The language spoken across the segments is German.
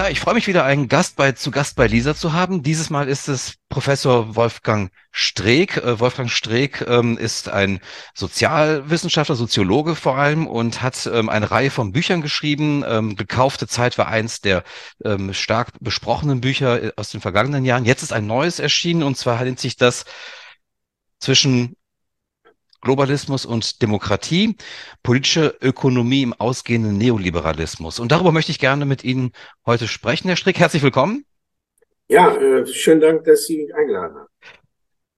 Ja, ich freue mich wieder, einen Gast bei, zu Gast bei Lisa zu haben. Dieses Mal ist es Professor Wolfgang Streeck. Äh, Wolfgang Streeck ähm, ist ein Sozialwissenschaftler, Soziologe vor allem und hat ähm, eine Reihe von Büchern geschrieben. Ähm, Gekaufte Zeit war eins der ähm, stark besprochenen Bücher äh, aus den vergangenen Jahren. Jetzt ist ein neues erschienen und zwar nennt sich das zwischen Globalismus und Demokratie, politische Ökonomie im ausgehenden Neoliberalismus. Und darüber möchte ich gerne mit Ihnen heute sprechen. Herr Strick, herzlich willkommen. Ja, äh, schönen Dank, dass Sie mich eingeladen haben.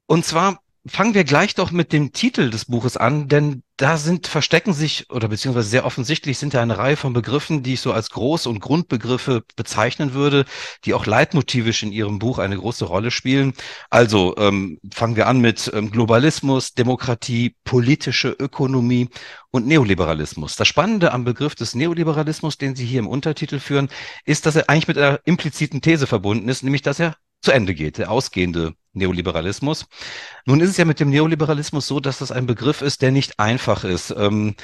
Und zwar fangen wir gleich doch mit dem Titel des Buches an, denn da sind, verstecken sich, oder beziehungsweise sehr offensichtlich sind da eine Reihe von Begriffen, die ich so als Groß- und Grundbegriffe bezeichnen würde, die auch leitmotivisch in Ihrem Buch eine große Rolle spielen. Also ähm, fangen wir an mit ähm, Globalismus, Demokratie, politische Ökonomie und Neoliberalismus. Das Spannende am Begriff des Neoliberalismus, den Sie hier im Untertitel führen, ist, dass er eigentlich mit einer impliziten These verbunden ist, nämlich dass er zu Ende geht, der ausgehende Neoliberalismus. Nun ist es ja mit dem Neoliberalismus so, dass das ein Begriff ist, der nicht einfach ist. Ähm,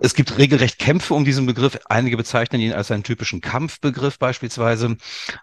es gibt regelrecht Kämpfe um diesen Begriff. Einige bezeichnen ihn als einen typischen Kampfbegriff beispielsweise.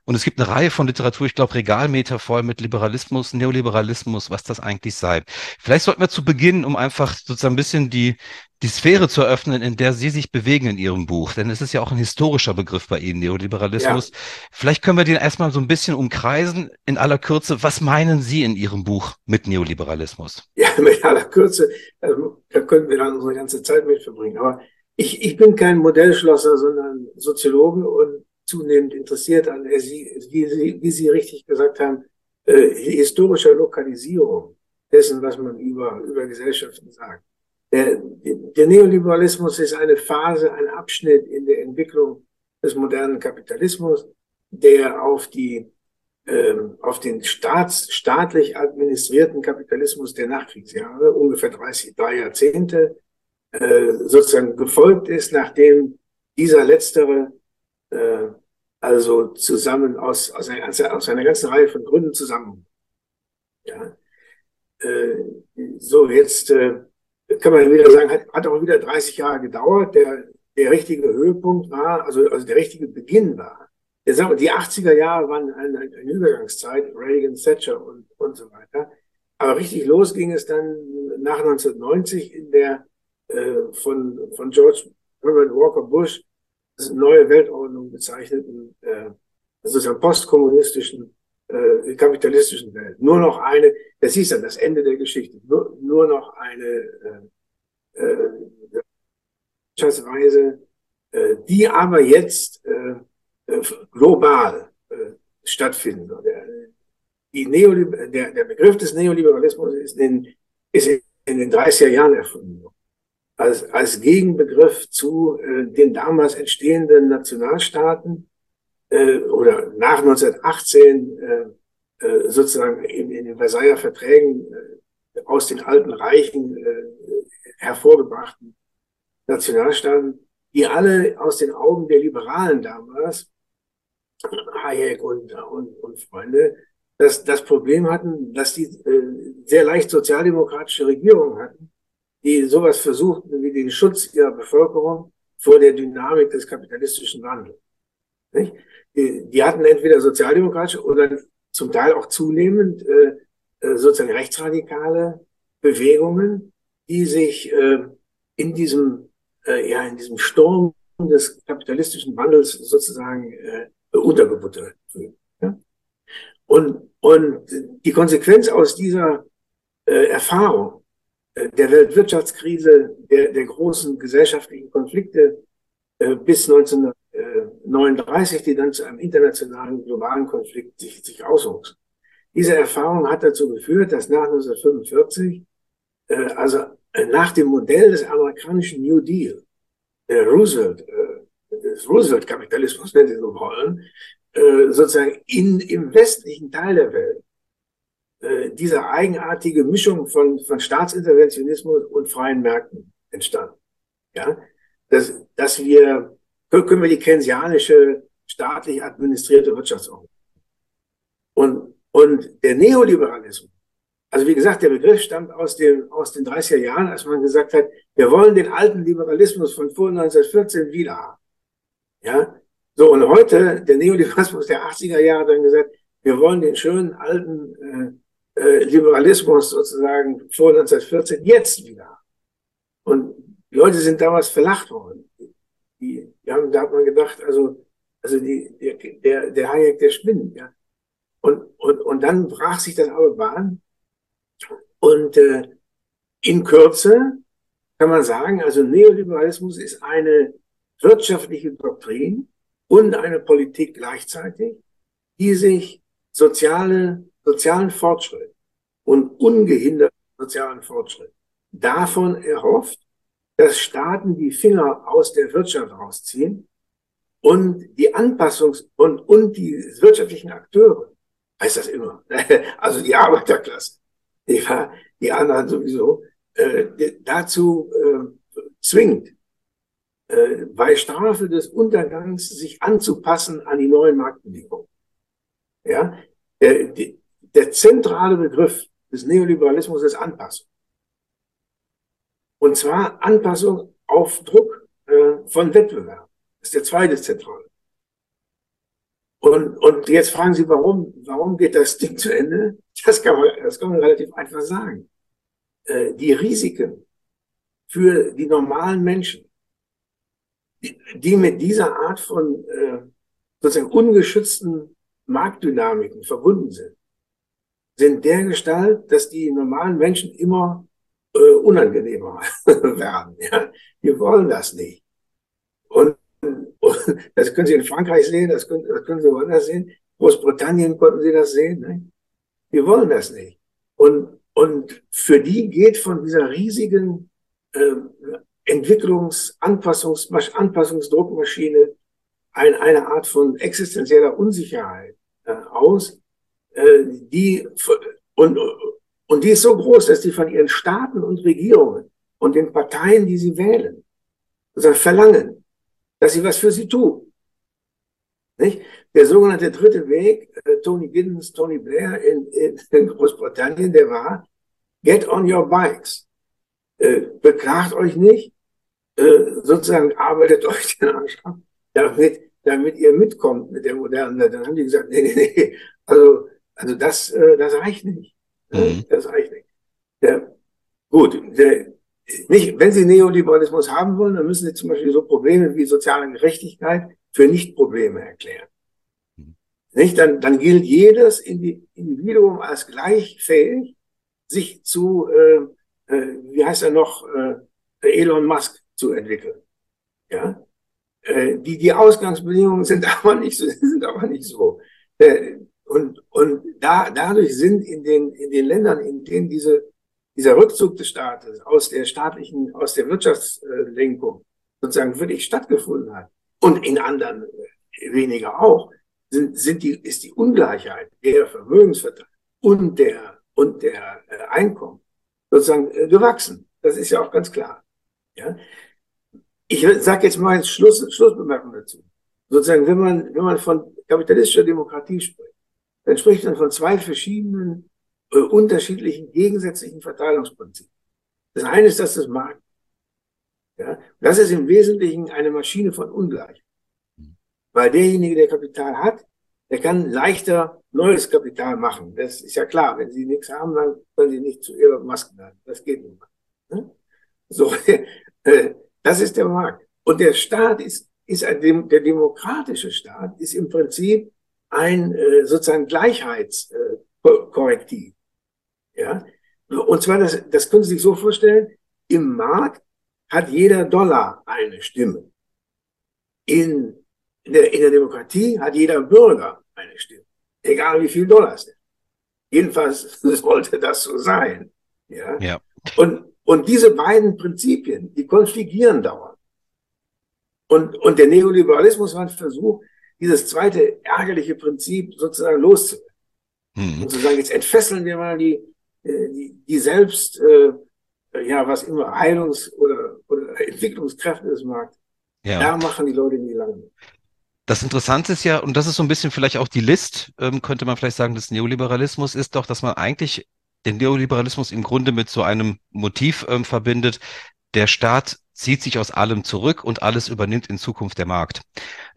Und es gibt eine Reihe von Literatur, ich glaube Regalmeter voll mit Liberalismus, Neoliberalismus, was das eigentlich sei. Vielleicht sollten wir zu Beginn, um einfach sozusagen ein bisschen die, die Sphäre zu eröffnen, in der Sie sich bewegen in Ihrem Buch. Denn es ist ja auch ein historischer Begriff bei Ihnen, Neoliberalismus. Ja. Vielleicht können wir den erstmal so ein bisschen umkreisen in aller Kürze. Was meinen Sie in Ihrem Buch mit Neoliberalismus? Ja, mit aller Kürze. Also, da können wir dann unsere ganze Zeit mit verbringen. Aber ich, ich bin kein Modellschlosser, sondern Soziologe und zunehmend interessiert an, wie Sie, wie Sie richtig gesagt haben, äh, historischer Lokalisierung dessen, was man über, über Gesellschaften sagt. Der, der Neoliberalismus ist eine Phase, ein Abschnitt in der Entwicklung des modernen Kapitalismus, der auf die ähm, auf den staats, staatlich administrierten Kapitalismus der Nachkriegsjahre, ungefähr 30, drei Jahrzehnte, äh, sozusagen gefolgt ist, nachdem dieser letztere äh, also zusammen aus, aus, einer, aus einer ganzen Reihe von Gründen zusammen. Ja. Äh, so, jetzt äh, kann man wieder sagen, hat, hat auch wieder 30 Jahre gedauert. Der, der richtige Höhepunkt war, also, also der richtige Beginn war. Die 80er Jahre waren eine, eine Übergangszeit, Reagan, Thatcher und, und so weiter. Aber richtig los ging es dann nach 1990 in der äh, von, von George Herbert Walker Bush neue Weltordnung bezeichneten, äh, sozusagen postkommunistischen äh, kapitalistischen Welt. Nur noch eine, das hieß dann das Ende der Geschichte, nur, nur noch eine äh, äh, äh, die aber jetzt äh, äh, global äh, stattfinden soll. Der, die Neoliber der, der Begriff des Neoliberalismus ist in, ist in den 30er Jahren erfunden worden. Als, als Gegenbegriff zu äh, den damals entstehenden Nationalstaaten, äh, oder nach 1918 äh, sozusagen in, in den Versailler Verträgen äh, aus den alten Reichen äh, hervorgebrachten Nationalstaaten, die alle aus den Augen der Liberalen damals, Hayek und, und, und Freunde, das, das Problem hatten, dass die äh, sehr leicht sozialdemokratische Regierungen hatten, die sowas versuchten wie den Schutz ihrer Bevölkerung vor der Dynamik des kapitalistischen Wandels. Die, die hatten entweder sozialdemokratische oder zum Teil auch zunehmend äh, äh, sozusagen rechtsradikale Bewegungen, die sich äh, in diesem äh, ja in diesem Sturm des kapitalistischen Wandels sozusagen äh, untergebuttert fühlen. Ja? Und und die Konsequenz aus dieser äh, Erfahrung äh, der Weltwirtschaftskrise, der, der großen gesellschaftlichen Konflikte äh, bis 19 39, die dann zu einem internationalen globalen Konflikt sich, sich auswuchs. Diese Erfahrung hat dazu geführt, dass nach 1945, äh, also äh, nach dem Modell des amerikanischen New Deal, der Roosevelt, äh, des Roosevelt-Kapitalismus, wenn Sie so wollen, äh, sozusagen in, im westlichen Teil der Welt äh, diese eigenartige Mischung von, von Staatsinterventionismus und freien Märkten entstanden. Ja, dass, dass wir können wir die keynesianische staatlich administrierte Wirtschaftsordnung. Und, und der Neoliberalismus, also wie gesagt, der Begriff stammt aus, dem, aus den 30er Jahren, als man gesagt hat, wir wollen den alten Liberalismus von vor 1914 wieder haben. Ja, So, und heute, der Neoliberalismus der 80er Jahre dann gesagt, wir wollen den schönen alten äh, äh, Liberalismus sozusagen vor 1914 jetzt wieder. Und die Leute sind damals verlacht worden. Die haben, da hat man gedacht, also, also die, der, der, der Hayek, der spinnt, ja. Und, und, und dann brach sich das aber Bahn. Und äh, in Kürze kann man sagen, also Neoliberalismus ist eine wirtschaftliche Doktrin und eine Politik gleichzeitig, die sich soziale, sozialen Fortschritt und ungehinderten sozialen Fortschritt davon erhofft, dass Staaten die Finger aus der Wirtschaft rausziehen und die Anpassungs- und, und die wirtschaftlichen Akteure, heißt das immer, also die Arbeiterklasse, die, die anderen sowieso, äh, dazu äh, zwingt, äh, bei Strafe des Untergangs sich anzupassen an die neuen Marktbedingungen. Ja, der, der zentrale Begriff des Neoliberalismus ist Anpassung. Und zwar Anpassung auf Druck äh, von Wettbewerb. Das ist der zweite zentrale. Und, und jetzt fragen Sie, warum, warum geht das Ding zu Ende? Das kann man, das kann man relativ einfach sagen. Äh, die Risiken für die normalen Menschen, die, die mit dieser Art von äh, sozusagen ungeschützten Marktdynamiken verbunden sind, sind der Gestalt, dass die normalen Menschen immer äh, unangenehmer werden. Ja? Wir wollen das nicht. Und, und, das können Sie in Frankreich sehen, das können, das können Sie woanders sehen. Großbritannien konnten Sie das sehen. Ne? Wir wollen das nicht. Und, und für die geht von dieser riesigen äh, Entwicklungs-, Anpassungs-, Anpassungsdruckmaschine ein, eine Art von existenzieller Unsicherheit äh, aus, äh, die und, und die ist so groß, dass die von ihren Staaten und Regierungen und den Parteien, die sie wählen, also verlangen, dass sie was für sie tun. Nicht? Der sogenannte dritte Weg, äh, Tony Giddens, Tony Blair in, in, in, Großbritannien, der war, get on your bikes. Äh, beklagt euch nicht, äh, sozusagen arbeitet euch den Arsch ab, damit, damit ihr mitkommt mit der modernen. Dann haben die gesagt, nee, nee, nee, also, also das, äh, das reicht nicht. Mhm. Das reicht nicht. Der, gut, der, nicht, wenn Sie Neoliberalismus haben wollen, dann müssen Sie zum Beispiel so Probleme wie soziale Gerechtigkeit für Nicht-Probleme erklären. Mhm. Nicht? Dann, dann gilt jedes Individuum als gleichfähig, sich zu, äh, äh, wie heißt er noch, äh, Elon Musk zu entwickeln. Ja? Äh, die, die Ausgangsbedingungen sind aber nicht so, sind aber nicht so. Äh, und, und da, dadurch sind in den, in den Ländern, in denen diese, dieser Rückzug des Staates aus der staatlichen, aus der Wirtschaftslenkung sozusagen wirklich stattgefunden hat und in anderen äh, weniger auch, sind, sind die, ist die Ungleichheit der Vermögensverteilung und der, und der äh, Einkommen sozusagen äh, gewachsen. Das ist ja auch ganz klar. Ja? Ich sage jetzt mal Schluss, Schlussbemerkung dazu. Sozusagen, wenn man, wenn man von kapitalistischer Demokratie spricht, dann spricht man von zwei verschiedenen, äh, unterschiedlichen, gegensätzlichen Verteilungsprinzipien. Das eine ist das des. Ja, das ist im Wesentlichen eine Maschine von Ungleich. Weil derjenige, der Kapital hat, der kann leichter neues Kapital machen. Das ist ja klar. Wenn Sie nichts haben, dann können Sie nicht zu Ihrer Maske werden. Das geht nicht mehr. Ne? So, äh, das ist der Markt. Und der Staat ist, ist ein, der demokratische Staat ist im Prinzip ein äh, sozusagen Gleichheitskorrektiv. Äh, ja? Und zwar, das, das können Sie sich so vorstellen, im Markt hat jeder Dollar eine Stimme. In, in, der, in der Demokratie hat jeder Bürger eine Stimme. Egal wie viel Dollar es ist. Jedenfalls sollte das so sein. Ja? ja. Und, und diese beiden Prinzipien, die konfligieren dauernd. Und, und der Neoliberalismus war ein Versuch, dieses zweite ärgerliche Prinzip sozusagen loszuwerden. Mhm. Und zu sagen, jetzt entfesseln wir mal die, äh, die, die selbst, äh, ja, was immer Heilungs- oder, oder Entwicklungskräfte des Marktes. Ja. Da machen die Leute nie lange. Das Interessante ist ja, und das ist so ein bisschen vielleicht auch die List, ähm, könnte man vielleicht sagen, des Neoliberalismus ist doch, dass man eigentlich den Neoliberalismus im Grunde mit so einem Motiv ähm, verbindet. Der Staat zieht sich aus allem zurück und alles übernimmt in Zukunft der Markt.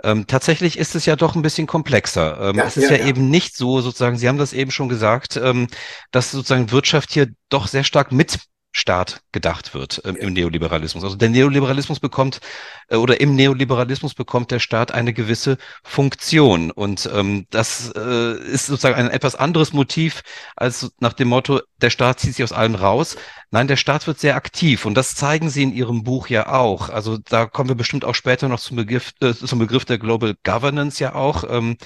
Ähm, tatsächlich ist es ja doch ein bisschen komplexer. Ähm, ja, es ist ja, ja, eben nicht so, sozusagen, Sie haben das eben schon gesagt, ähm, dass sozusagen Wirtschaft hier doch sehr stark mit Staat gedacht wird ähm, im Neoliberalismus. Also der Neoliberalismus bekommt oder im Neoliberalismus bekommt der Staat eine gewisse Funktion und ähm, das äh, ist sozusagen ein etwas anderes Motiv als nach dem Motto, der Staat zieht sich aus allem raus. Nein, der Staat wird sehr aktiv und das zeigen Sie in Ihrem Buch ja auch. Also da kommen wir bestimmt auch später noch zum Begriff, äh, zum Begriff der Global Governance ja auch. Ähm,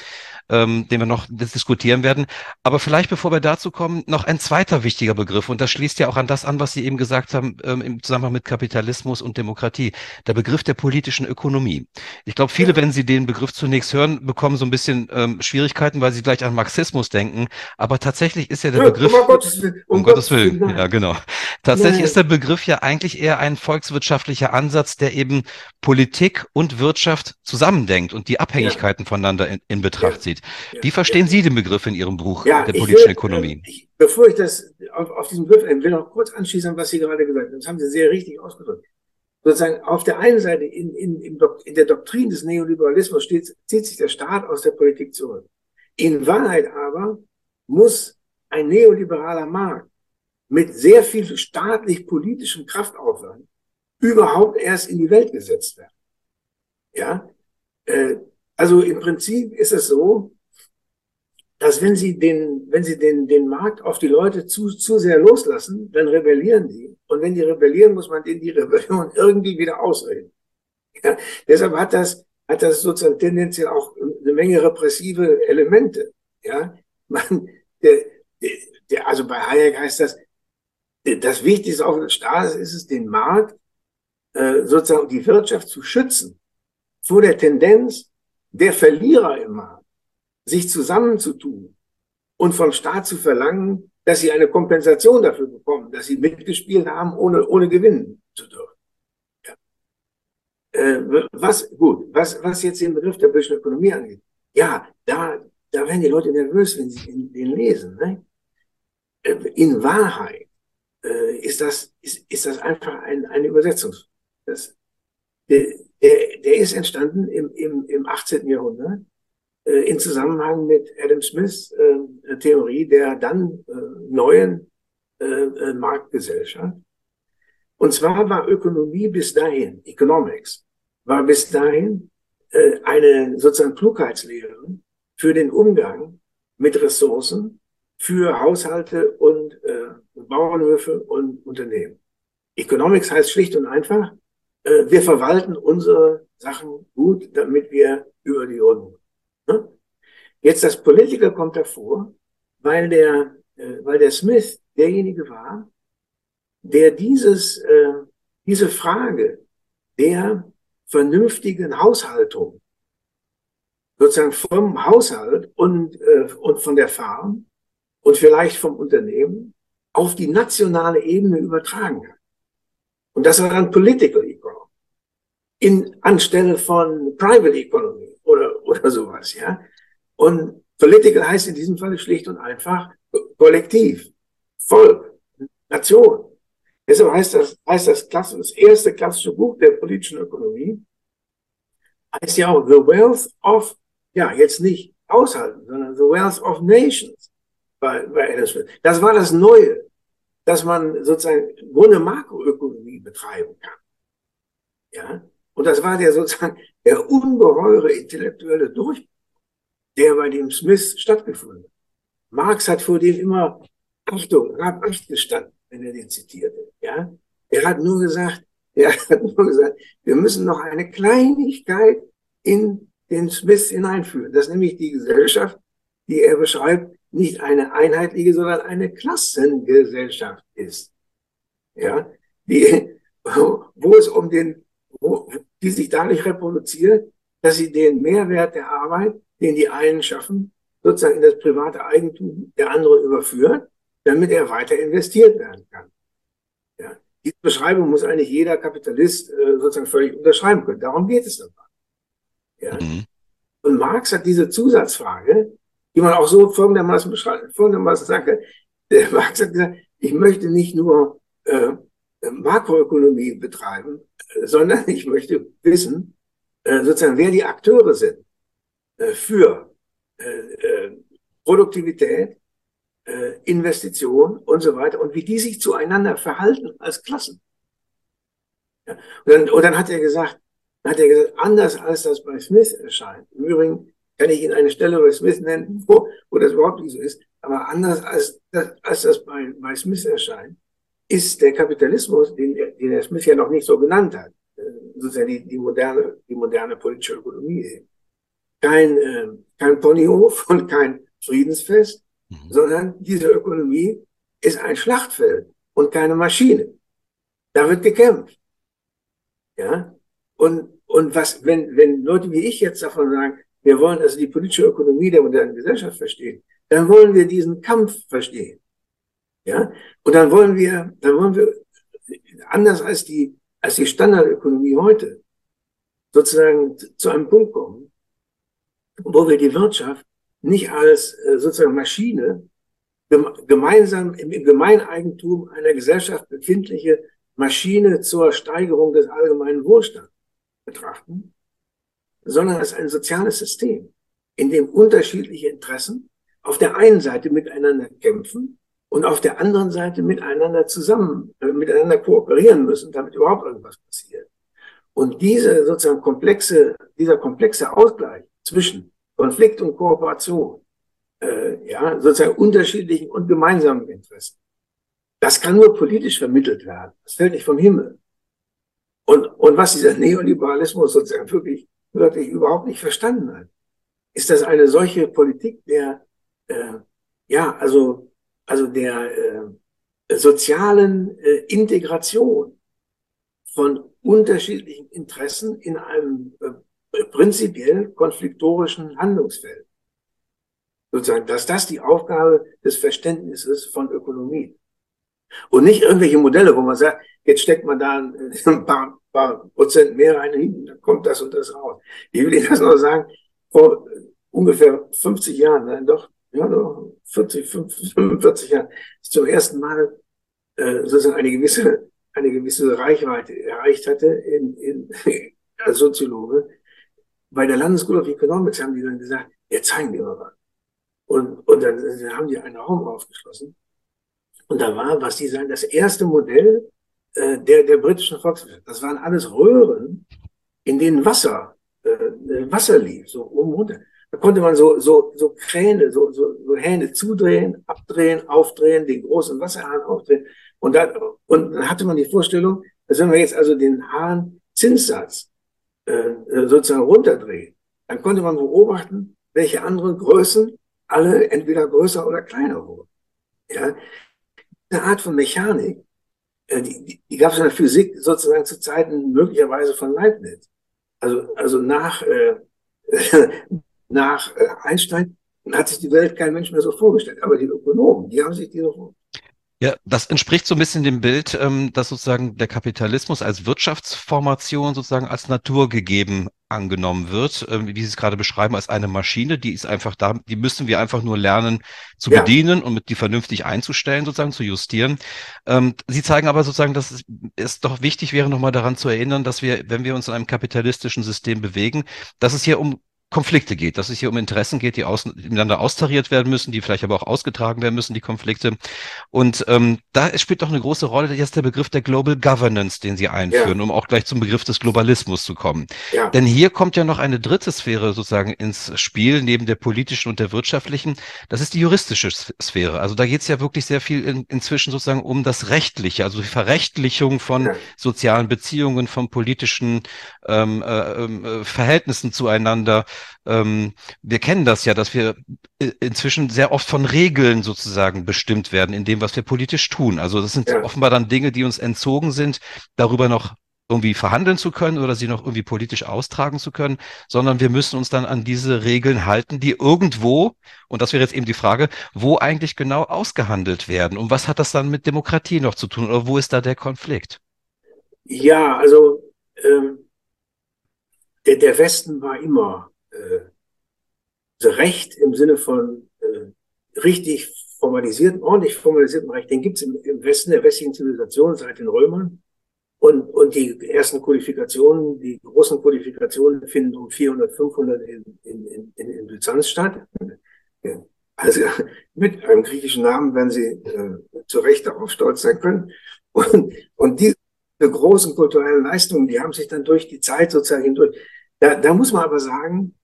ähm, den wir noch diskutieren werden. Aber vielleicht, bevor wir dazu kommen, noch ein zweiter wichtiger Begriff. Und das schließt ja auch an das an, was Sie eben gesagt haben ähm, im Zusammenhang mit Kapitalismus und Demokratie. Der Begriff der politischen Ökonomie. Ich glaube, viele, wenn Sie den Begriff zunächst hören, bekommen so ein bisschen ähm, Schwierigkeiten, weil sie gleich an Marxismus denken. Aber tatsächlich ist ja der ja, Begriff. Um Gottes Willen. Um, um Gottes Willen. Willen. Ja, genau. Tatsächlich Nein. ist der Begriff ja eigentlich eher ein volkswirtschaftlicher Ansatz, der eben Politik und Wirtschaft zusammendenkt und die Abhängigkeiten ja. voneinander in, in Betracht ja. zieht. Wie verstehen Sie den Begriff in Ihrem Buch der politischen will, Ökonomie? Ich, bevor ich das auf, auf diesen Begriff will noch kurz anschließen, was Sie gerade gesagt haben. Das haben Sie sehr richtig ausgedrückt. Sozusagen auf der einen Seite in, in, in der Doktrin des Neoliberalismus steht, zieht sich der Staat aus der Politik zurück. In Wahrheit aber muss ein neoliberaler Markt mit sehr viel staatlich-politischem Kraftaufwand überhaupt erst in die Welt gesetzt werden. Ja, äh, also im Prinzip ist es so, dass wenn sie den, wenn sie den, den Markt auf die Leute zu, zu sehr loslassen, dann rebellieren die. Und wenn die rebellieren, muss man denen die Rebellion irgendwie wieder ausreden. Ja, deshalb hat das, hat das sozusagen tendenziell auch eine Menge repressive Elemente. Ja, man, der, der, also bei Hayek heißt das, das Wichtigste auch des Staates ist es, den Markt, äh, sozusagen die Wirtschaft zu schützen vor der Tendenz der Verlierer im Markt sich zusammenzutun und vom Staat zu verlangen, dass sie eine Kompensation dafür bekommen, dass sie mitgespielt haben, ohne, ohne gewinnen zu dürfen. Ja. Äh, was, gut, was, was jetzt den Begriff der bösen Ökonomie angeht. Ja, da, da werden die Leute nervös, wenn sie den, lesen. Ne? Äh, in Wahrheit äh, ist, das, ist, ist das einfach ein, eine Übersetzung. Das, der, der, der ist entstanden im, im, im 18. Jahrhundert äh, in Zusammenhang mit Adam Smiths äh, Theorie der dann äh, neuen äh, äh, Marktgesellschaft. Und zwar war Ökonomie bis dahin, Economics, war bis dahin äh, eine sozusagen Klugheitslehre für den Umgang mit Ressourcen für Haushalte und äh, Bauernhöfe und Unternehmen. Economics heißt schlicht und einfach, äh, wir verwalten unsere Sachen gut, damit wir über die Runden? Jetzt das Political kommt davor, weil der, äh, weil der Smith derjenige war, der dieses, äh, diese Frage der vernünftigen Haushaltung sozusagen vom Haushalt und, äh, und von der Farm und vielleicht vom Unternehmen auf die nationale Ebene übertragen hat. Und das war dann Political Economy. In, anstelle von Private Economy oder, sowas, ja. Und Political heißt in diesem Fall schlicht und einfach Kollektiv, Volk, Nation. Deshalb heißt das, heißt das, Klasse, das erste klassische Buch der politischen Ökonomie, heißt ja auch The Wealth of, ja, jetzt nicht Haushalten, sondern The Wealth of Nations bei, bei Smith. Das war das Neue, dass man sozusagen ohne Makroökonomie betreiben kann. Ja, und das war der sozusagen der ungeheure intellektuelle Durchbruch, der bei dem Smith stattgefunden hat. Marx hat vor dem immer Achtung, Rab Acht gestanden, wenn er den zitierte. Ja, er hat nur gesagt, er hat nur gesagt, wir müssen noch eine Kleinigkeit in den Smith hineinführen. Das ist nämlich die Gesellschaft, die er beschreibt, nicht eine einheitliche, sondern eine Klassengesellschaft ist. Ja, die, wo es um den die sich dadurch reproduziert, dass sie den Mehrwert der Arbeit, den die einen schaffen, sozusagen in das private Eigentum der anderen überführen, damit er weiter investiert werden kann. Ja. Diese Beschreibung muss eigentlich jeder Kapitalist äh, sozusagen völlig unterschreiben können. Darum geht es dabei. Ja. Mhm. Und Marx hat diese Zusatzfrage, die man auch so folgendermaßen beschreibt, folgendermaßen sagt, der Marx hat gesagt, ich möchte nicht nur äh, Makroökonomie betreiben, sondern ich möchte wissen, äh, sozusagen, wer die Akteure sind äh, für äh, äh, Produktivität, äh, Investition und so weiter und wie die sich zueinander verhalten als Klassen. Und, dann, und dann hat er gesagt, hat er gesagt, anders als das bei Smith erscheint. Im Übrigen kann ich Ihnen eine Stelle bei Smith nennen, wo, wo das überhaupt nicht so ist, aber anders als das, als das bei, bei Smith erscheint, ist der Kapitalismus, den, den der Smith ja noch nicht so genannt hat, äh, sozusagen die, die moderne, die moderne politische Ökonomie kein, äh, kein Ponyhof und kein Friedensfest, mhm. sondern diese Ökonomie ist ein Schlachtfeld und keine Maschine. Da wird gekämpft. Ja, und, und was, wenn, wenn Leute wie ich jetzt davon sagen, wir wollen also die politische Ökonomie der modernen Gesellschaft verstehen, dann wollen wir diesen Kampf verstehen. Ja, und dann wollen wir, dann wollen wir, anders als die, als die Standardökonomie heute, sozusagen zu einem Punkt kommen, wo wir die Wirtschaft nicht als äh, sozusagen Maschine gemeinsam im Gemeineigentum einer Gesellschaft befindliche Maschine zur Steigerung des allgemeinen Wohlstands betrachten, sondern als ein soziales System, in dem unterschiedliche Interessen auf der einen Seite miteinander kämpfen und auf der anderen Seite miteinander zusammen, äh, miteinander kooperieren müssen, damit überhaupt irgendwas passiert. Und diese sozusagen komplexe, dieser komplexe Ausgleich zwischen Konflikt und Kooperation, äh, ja, sozusagen unterschiedlichen und gemeinsamen Interessen, das kann nur politisch vermittelt werden. Das fällt nicht vom Himmel. Und, und was dieser Neoliberalismus sozusagen wirklich, wirklich überhaupt nicht verstanden hat, ist das eine solche Politik der, äh, ja, also, also der äh, sozialen äh, Integration von unterschiedlichen Interessen in einem äh, prinzipiell konfliktorischen Handlungsfeld. Sozusagen, dass das die Aufgabe des Verständnisses von Ökonomie und nicht irgendwelche Modelle, wo man sagt, jetzt steckt man da ein paar, paar Prozent mehr rein, hinten, dann kommt das und das raus. Ich will Ihnen das noch sagen, vor ungefähr 50 Jahren, nein, doch, ja, doch 40, 45 Jahren, zum ersten Mal äh, sozusagen eine gewisse, eine gewisse Reichweite erreicht hatte in, in, als Soziologe. Bei der London School of Economics haben die dann gesagt, ja, zeigen wir mal was. Und, und dann, dann haben die einen Raum aufgeschlossen. Und da war, was die sagen, das erste Modell äh, der, der britischen Volkswirtschaft. Das waren alles Röhren, in denen Wasser, äh, Wasser lief, so oben runter. Da konnte man so, so, so Kräne, so, so, so Hähne zudrehen, abdrehen, aufdrehen, den großen Wasserhahn aufdrehen. Und dann, und dann hatte man die Vorstellung, dass wenn wir jetzt also den Hahn Zinssatz äh, äh, sozusagen runterdrehen, dann konnte man beobachten, welche anderen Größen alle entweder größer oder kleiner wurden. Ja, eine Art von Mechanik, äh, die, die, die gab es in der Physik sozusagen zu Zeiten möglicherweise von Leibniz. Also, also nach, äh, nach äh, Einstein hat sich die Welt kein Mensch mehr so vorgestellt. Aber die Ökonomen, die haben sich die so vorgestellt. Ja, das entspricht so ein bisschen dem Bild, ähm, dass sozusagen der Kapitalismus als Wirtschaftsformation sozusagen als naturgegeben angenommen wird, ähm, wie Sie es gerade beschreiben, als eine Maschine, die ist einfach da, die müssen wir einfach nur lernen zu ja. bedienen und mit die vernünftig einzustellen, sozusagen zu justieren. Ähm, Sie zeigen aber sozusagen, dass es doch wichtig wäre, nochmal daran zu erinnern, dass wir, wenn wir uns in einem kapitalistischen System bewegen, dass es hier um Konflikte geht, dass es hier um Interessen geht, die aus, miteinander austariert werden müssen, die vielleicht aber auch ausgetragen werden müssen, die Konflikte. Und ähm, da spielt doch eine große Rolle jetzt der Begriff der Global Governance, den Sie einführen, ja. um auch gleich zum Begriff des Globalismus zu kommen. Ja. Denn hier kommt ja noch eine dritte Sphäre sozusagen ins Spiel, neben der politischen und der wirtschaftlichen. Das ist die juristische Sphäre. Also da geht es ja wirklich sehr viel in, inzwischen sozusagen um das Rechtliche, also die Verrechtlichung von ja. sozialen Beziehungen, von politischen ähm, äh, äh, Verhältnissen zueinander ähm, wir kennen das ja, dass wir äh, inzwischen sehr oft von Regeln sozusagen bestimmt werden in dem, was wir politisch tun. Also das sind ja. offenbar dann Dinge, die uns entzogen sind, darüber noch irgendwie verhandeln zu können oder sie noch irgendwie politisch austragen zu können, sondern wir müssen uns dann an diese Regeln halten, die irgendwo, und das wäre jetzt eben die Frage, wo eigentlich genau ausgehandelt werden. Und was hat das dann mit Demokratie noch zu tun oder wo ist da der Konflikt? Ja, also ähm, der, der Westen war immer äh, also Recht im Sinne von äh, richtig formalisierten, ordentlich formalisierten Recht, den gibt es im, im Westen der westlichen Zivilisation seit den Römern Und, und die ersten Kodifikationen, die großen Kodifikationen finden um 400, 500 in, in, in, in Byzanz statt. Also mit einem griechischen Namen werden Sie äh, zu Recht darauf stolz sein können. Und, und diese großen kulturellen Leistungen, die haben sich dann durch die Zeit sozusagen hindurch. Da, da muss man aber sagen,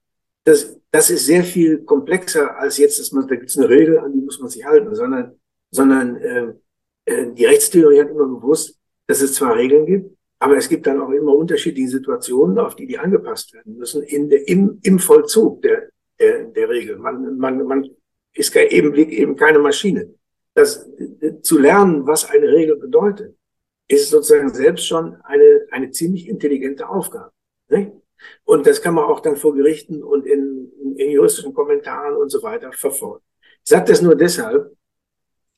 dass, das ist sehr viel komplexer als jetzt, dass man, da gibt es eine Regel, an die muss man sich halten, sondern, sondern äh, äh, die Rechtstheorie hat immer gewusst, dass es zwar Regeln gibt, aber es gibt dann auch immer unterschiedliche Situationen, auf die die angepasst werden müssen in der, im, im Vollzug der, der, der Regel. Man, man, man ist eben, eben keine Maschine. Das, zu lernen, was eine Regel bedeutet, ist sozusagen selbst schon eine, eine ziemlich intelligente Aufgabe. Nicht? Und das kann man auch dann vor Gerichten und in, in juristischen Kommentaren und so weiter verfolgen. Ich sage das nur deshalb,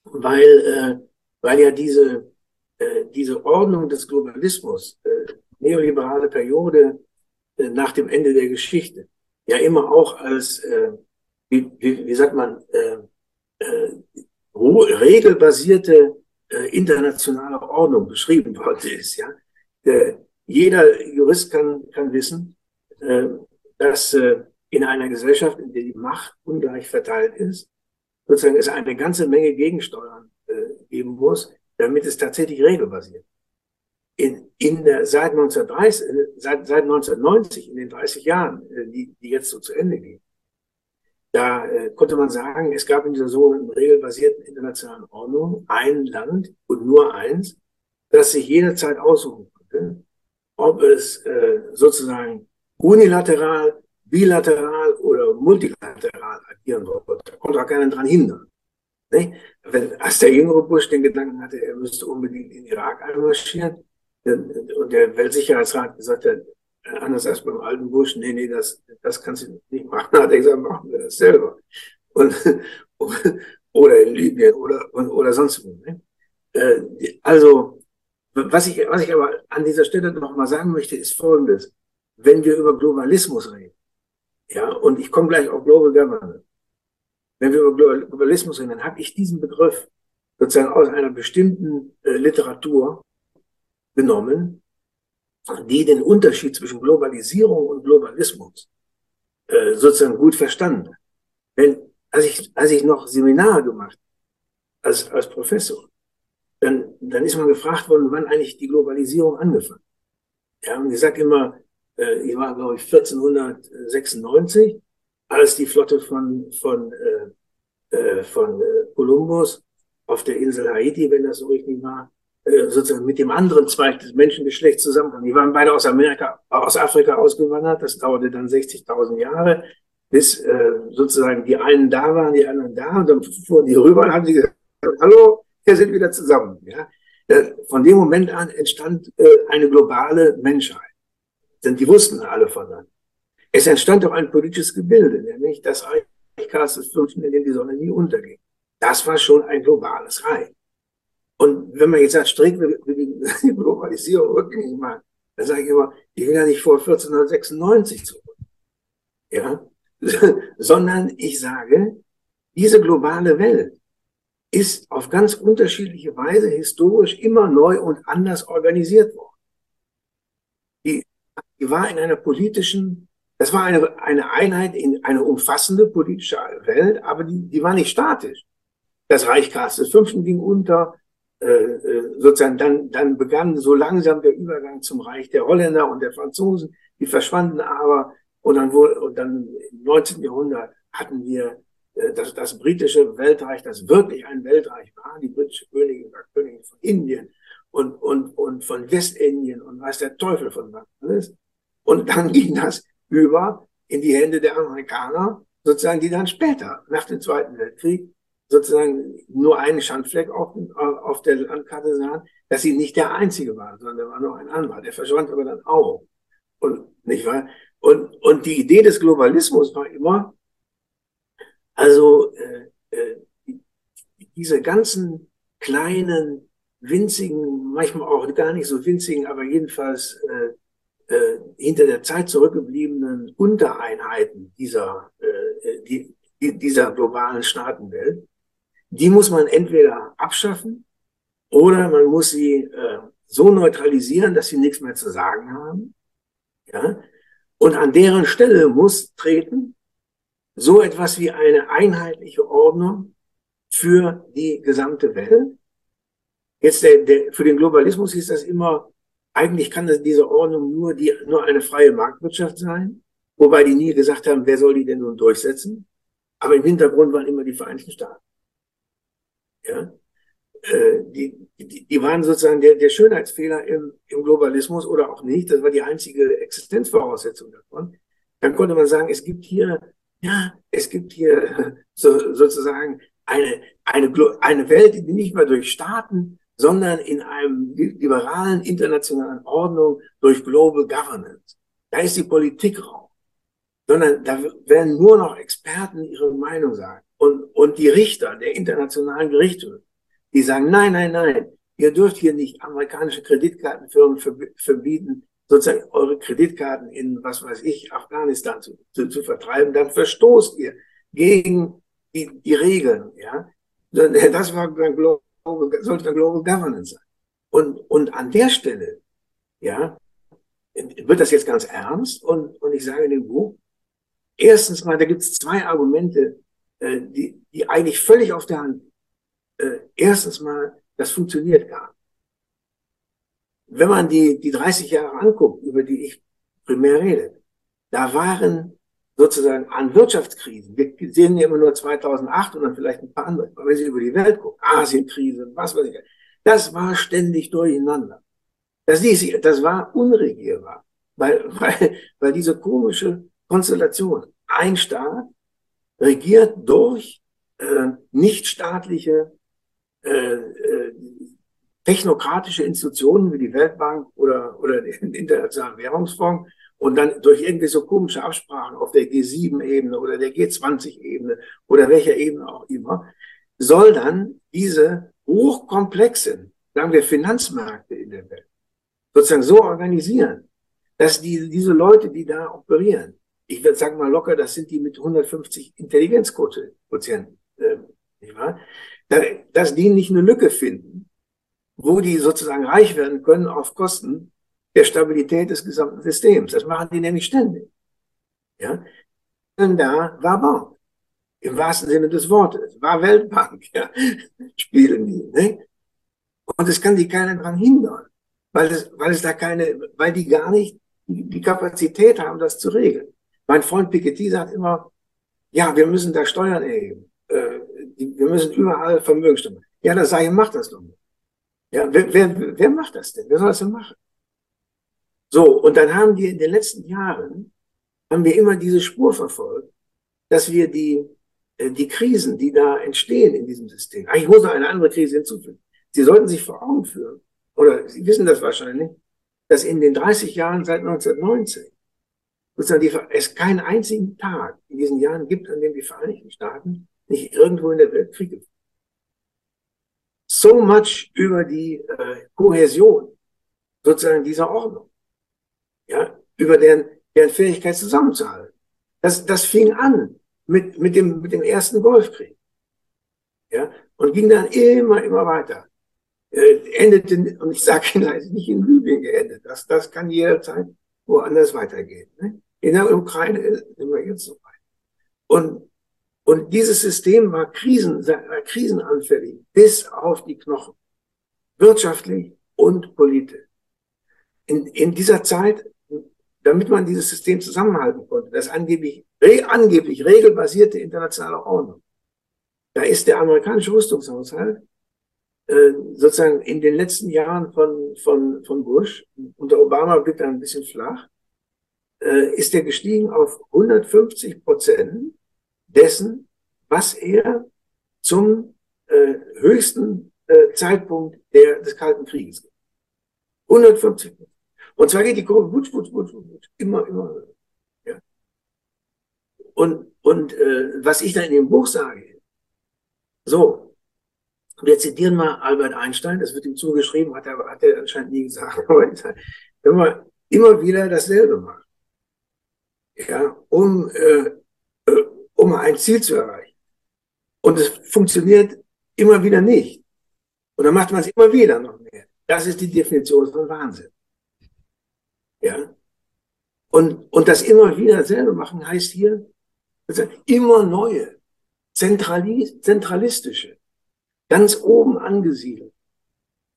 weil, äh, weil ja diese, äh, diese Ordnung des Globalismus, äh, neoliberale Periode äh, nach dem Ende der Geschichte, ja immer auch als, äh, wie, wie, wie sagt man, äh, äh, regelbasierte äh, internationale Ordnung beschrieben worden ist. Ja? Äh, jeder Jurist kann, kann wissen, äh, dass äh, in einer Gesellschaft, in der die Macht ungleich verteilt ist, sozusagen es eine ganze Menge Gegensteuern äh, geben muss, damit es tatsächlich regelbasiert. In, in der, seit, 1930, äh, seit, seit 1990, in den 30 Jahren, äh, die, die jetzt so zu Ende gehen, da äh, konnte man sagen, es gab in dieser sogenannten regelbasierten internationalen Ordnung ein Land und nur eins, das sich jederzeit aussuchen konnte, ob es äh, sozusagen unilateral, bilateral oder multilateral agieren wollte. Da konnte auch keiner dran hindern. Nicht? Wenn, als der jüngere Bush den Gedanken hatte, er müsste unbedingt in Irak einmarschieren, und der Weltsicherheitsrat gesagt hat, anders als beim alten Bush, nee, nee, das, das kannst du nicht machen. Hat er gesagt, machen wir das selber. Und, oder in Libyen oder, oder sonst wo. Ne? Äh, also, was ich, was ich aber an dieser Stelle noch mal sagen möchte, ist Folgendes. Wenn wir über Globalismus reden, ja, und ich komme gleich auf Global Governance, wenn wir über Globalismus reden, dann habe ich diesen Begriff sozusagen aus einer bestimmten äh, Literatur genommen, die den Unterschied zwischen Globalisierung und Globalismus äh, sozusagen gut verstanden. Denn als ich, als ich noch Seminare gemacht als, als Professor, dann, dann ist man gefragt worden, wann eigentlich die Globalisierung angefangen. Ja, und ich sage immer, äh, ich war, glaube ich, 1496, als die Flotte von, von, äh, äh, von äh, Kolumbus auf der Insel Haiti, wenn das so richtig war, äh, sozusagen mit dem anderen Zweig des Menschengeschlechts zusammenkommen. Die waren beide aus Amerika, aus Afrika ausgewandert. Das dauerte dann 60.000 Jahre, bis äh, sozusagen die einen da waren, die anderen da. Und dann fuhren die rüber und haben sie gesagt, hallo, wir sind wieder zusammen. Ja? Von dem Moment an entstand äh, eine globale Menschheit. Denn die wussten alle voneinander. Es entstand auch ein politisches Gebilde, nämlich das Reich Karls V., in dem die Sonne nie unterging. Das war schon ein globales Reich. Und wenn man jetzt sagt, strikt will die Globalisierung rückgängig machen, dann sage ich immer, ich will ja nicht vor 1496 zurück. Ja, sondern ich sage, diese globale Welt ist auf ganz unterschiedliche Weise historisch immer neu und anders organisiert worden. Die, die war in einer politischen, das war eine, eine Einheit in eine umfassende politische Welt, aber die, die war nicht statisch. Das Reich Karls V. ging unter, äh, äh, sozusagen dann, dann begann so langsam der Übergang zum Reich der Holländer und der Franzosen. Die verschwanden aber und dann wurde, und dann im 19. Jahrhundert hatten wir das, das britische Weltreich, das wirklich ein Weltreich war. Die britische Königin war Königin von Indien und, und, und von Westindien und weiß der Teufel von was alles. Und dann ging das über in die Hände der Amerikaner, sozusagen, die dann später, nach dem Zweiten Weltkrieg, sozusagen nur einen Schandfleck auf, auf der Landkarte sahen, dass sie nicht der einzige waren, sondern da war noch ein anderer. Der verschwand aber dann auch. Und, nicht wahr? Und, und die Idee des Globalismus war immer, also äh, äh, diese ganzen kleinen, winzigen, manchmal auch gar nicht so winzigen, aber jedenfalls äh, äh, hinter der Zeit zurückgebliebenen Untereinheiten dieser, äh, die, dieser globalen Staatenwelt, die muss man entweder abschaffen oder man muss sie äh, so neutralisieren, dass sie nichts mehr zu sagen haben. Ja? Und an deren Stelle muss treten so etwas wie eine einheitliche Ordnung für die gesamte Welt. Jetzt der, der, für den Globalismus ist das immer, eigentlich kann das diese Ordnung nur, die, nur eine freie Marktwirtschaft sein, wobei die nie gesagt haben, wer soll die denn nun durchsetzen. Aber im Hintergrund waren immer die Vereinigten Staaten. Ja? Äh, die, die, die waren sozusagen der, der Schönheitsfehler im, im Globalismus oder auch nicht. Das war die einzige Existenzvoraussetzung davon. Dann konnte man sagen, es gibt hier, ja, es gibt hier so, sozusagen eine, eine, eine Welt, die nicht mehr durch Staaten, sondern in einem liberalen internationalen Ordnung durch Global Governance. Da ist die Politik raus. Sondern da werden nur noch Experten ihre Meinung sagen. Und, und die Richter der internationalen Gerichte die sagen, nein, nein, nein, ihr dürft hier nicht amerikanische Kreditkartenfirmen verbieten, sozusagen eure Kreditkarten in, was weiß ich, Afghanistan zu, zu, zu vertreiben, dann verstoßt ihr gegen die, die Regeln, ja. Das war dann Global, sollte dann Global Governance sein. Und, und an der Stelle, ja, wird das jetzt ganz ernst und, und ich sage in dem Buch, erstens mal, da gibt es zwei Argumente, äh, die, die eigentlich völlig auf der Hand äh, erstens mal, das funktioniert gar nicht. Wenn man die, die 30 Jahre anguckt, über die ich primär rede, da waren sozusagen an Wirtschaftskrisen, wir sehen ja immer nur 2008 und dann vielleicht ein paar andere, aber wenn Sie über die Welt gucken, Asienkrise, was weiß ich, das war ständig durcheinander. Das, das war unregierbar, weil, weil, weil diese komische Konstellation, ein Staat regiert durch äh, nichtstaatliche äh, äh, technokratische Institutionen wie die Weltbank oder, oder den Internationalen Währungsfonds und dann durch irgendwie so komische Absprachen auf der G7-Ebene oder der G20-Ebene oder welcher Ebene auch immer, soll dann diese hochkomplexen, sagen wir, Finanzmärkte in der Welt sozusagen so organisieren, dass die, diese Leute, die da operieren, ich würde sagen mal locker, das sind die mit 150 Intelligenzquotienten, äh, nicht wahr? dass die nicht eine Lücke finden, wo die sozusagen reich werden können auf Kosten der Stabilität des gesamten Systems. Das machen die nämlich ständig. Ja? Und da war Bank. Im wahrsten Sinne des Wortes. War Weltbank, ja. Spielen die, ne? Und es kann die keiner daran hindern. Weil es, weil es da keine, weil die gar nicht die Kapazität haben, das zu regeln. Mein Freund Piketty sagt immer, ja, wir müssen da Steuern erheben. Äh, wir müssen überall Vermögensteuer Ja, dann sage ich, mach das doch mal. Ja, wer, wer, wer macht das denn? Wer soll das denn machen? So, und dann haben wir in den letzten Jahren, haben wir immer diese Spur verfolgt, dass wir die, äh, die Krisen, die da entstehen in diesem System, eigentlich muss noch eine andere Krise hinzufügen. Sie sollten sich vor Augen führen, oder Sie wissen das wahrscheinlich, dass in den 30 Jahren seit 1919 sozusagen die, es keinen einzigen Tag in diesen Jahren gibt, an dem die Vereinigten Staaten nicht irgendwo in der Welt Kriege. So much über die äh, Kohäsion sozusagen dieser Ordnung. Ja, über deren, deren Fähigkeit zusammenzuhalten. Das, das fing an mit, mit, dem, mit dem ersten Golfkrieg. Ja, und ging dann immer, immer weiter. Äh, endete, und ich sage Ihnen, nicht in Libyen geendet. Das, das kann jederzeit woanders weitergehen. Ne? In der Ukraine sind wir jetzt so weit. Und und dieses System war krisen, krisenanfällig bis auf die Knochen. Wirtschaftlich und politisch. In, in dieser Zeit, damit man dieses System zusammenhalten konnte, das angeblich, re, angeblich regelbasierte internationale Ordnung, da ist der amerikanische Rüstungshaushalt äh, sozusagen in den letzten Jahren von, von, von Bush, unter Obama blieb er ein bisschen flach, äh, ist er gestiegen auf 150 Prozent dessen, was er zum äh, höchsten äh, Zeitpunkt der, des Kalten Krieges gibt. 150. Und zwar geht die Kurve wutsch, wutsch, wutsch, wutsch, immer, immer höher. Ja. Und, und äh, was ich da in dem Buch sage, so, wir zitieren mal Albert Einstein, das wird ihm zugeschrieben, hat er, hat er anscheinend nie gesagt, aber wenn man immer wieder dasselbe macht, ja, um äh, um ein Ziel zu erreichen. Und es funktioniert immer wieder nicht. Und dann macht man es immer wieder noch mehr. Das ist die Definition von Wahnsinn. Ja. Und, und das immer wieder selber machen heißt hier, immer neue, zentralistische, ganz oben angesiedelt,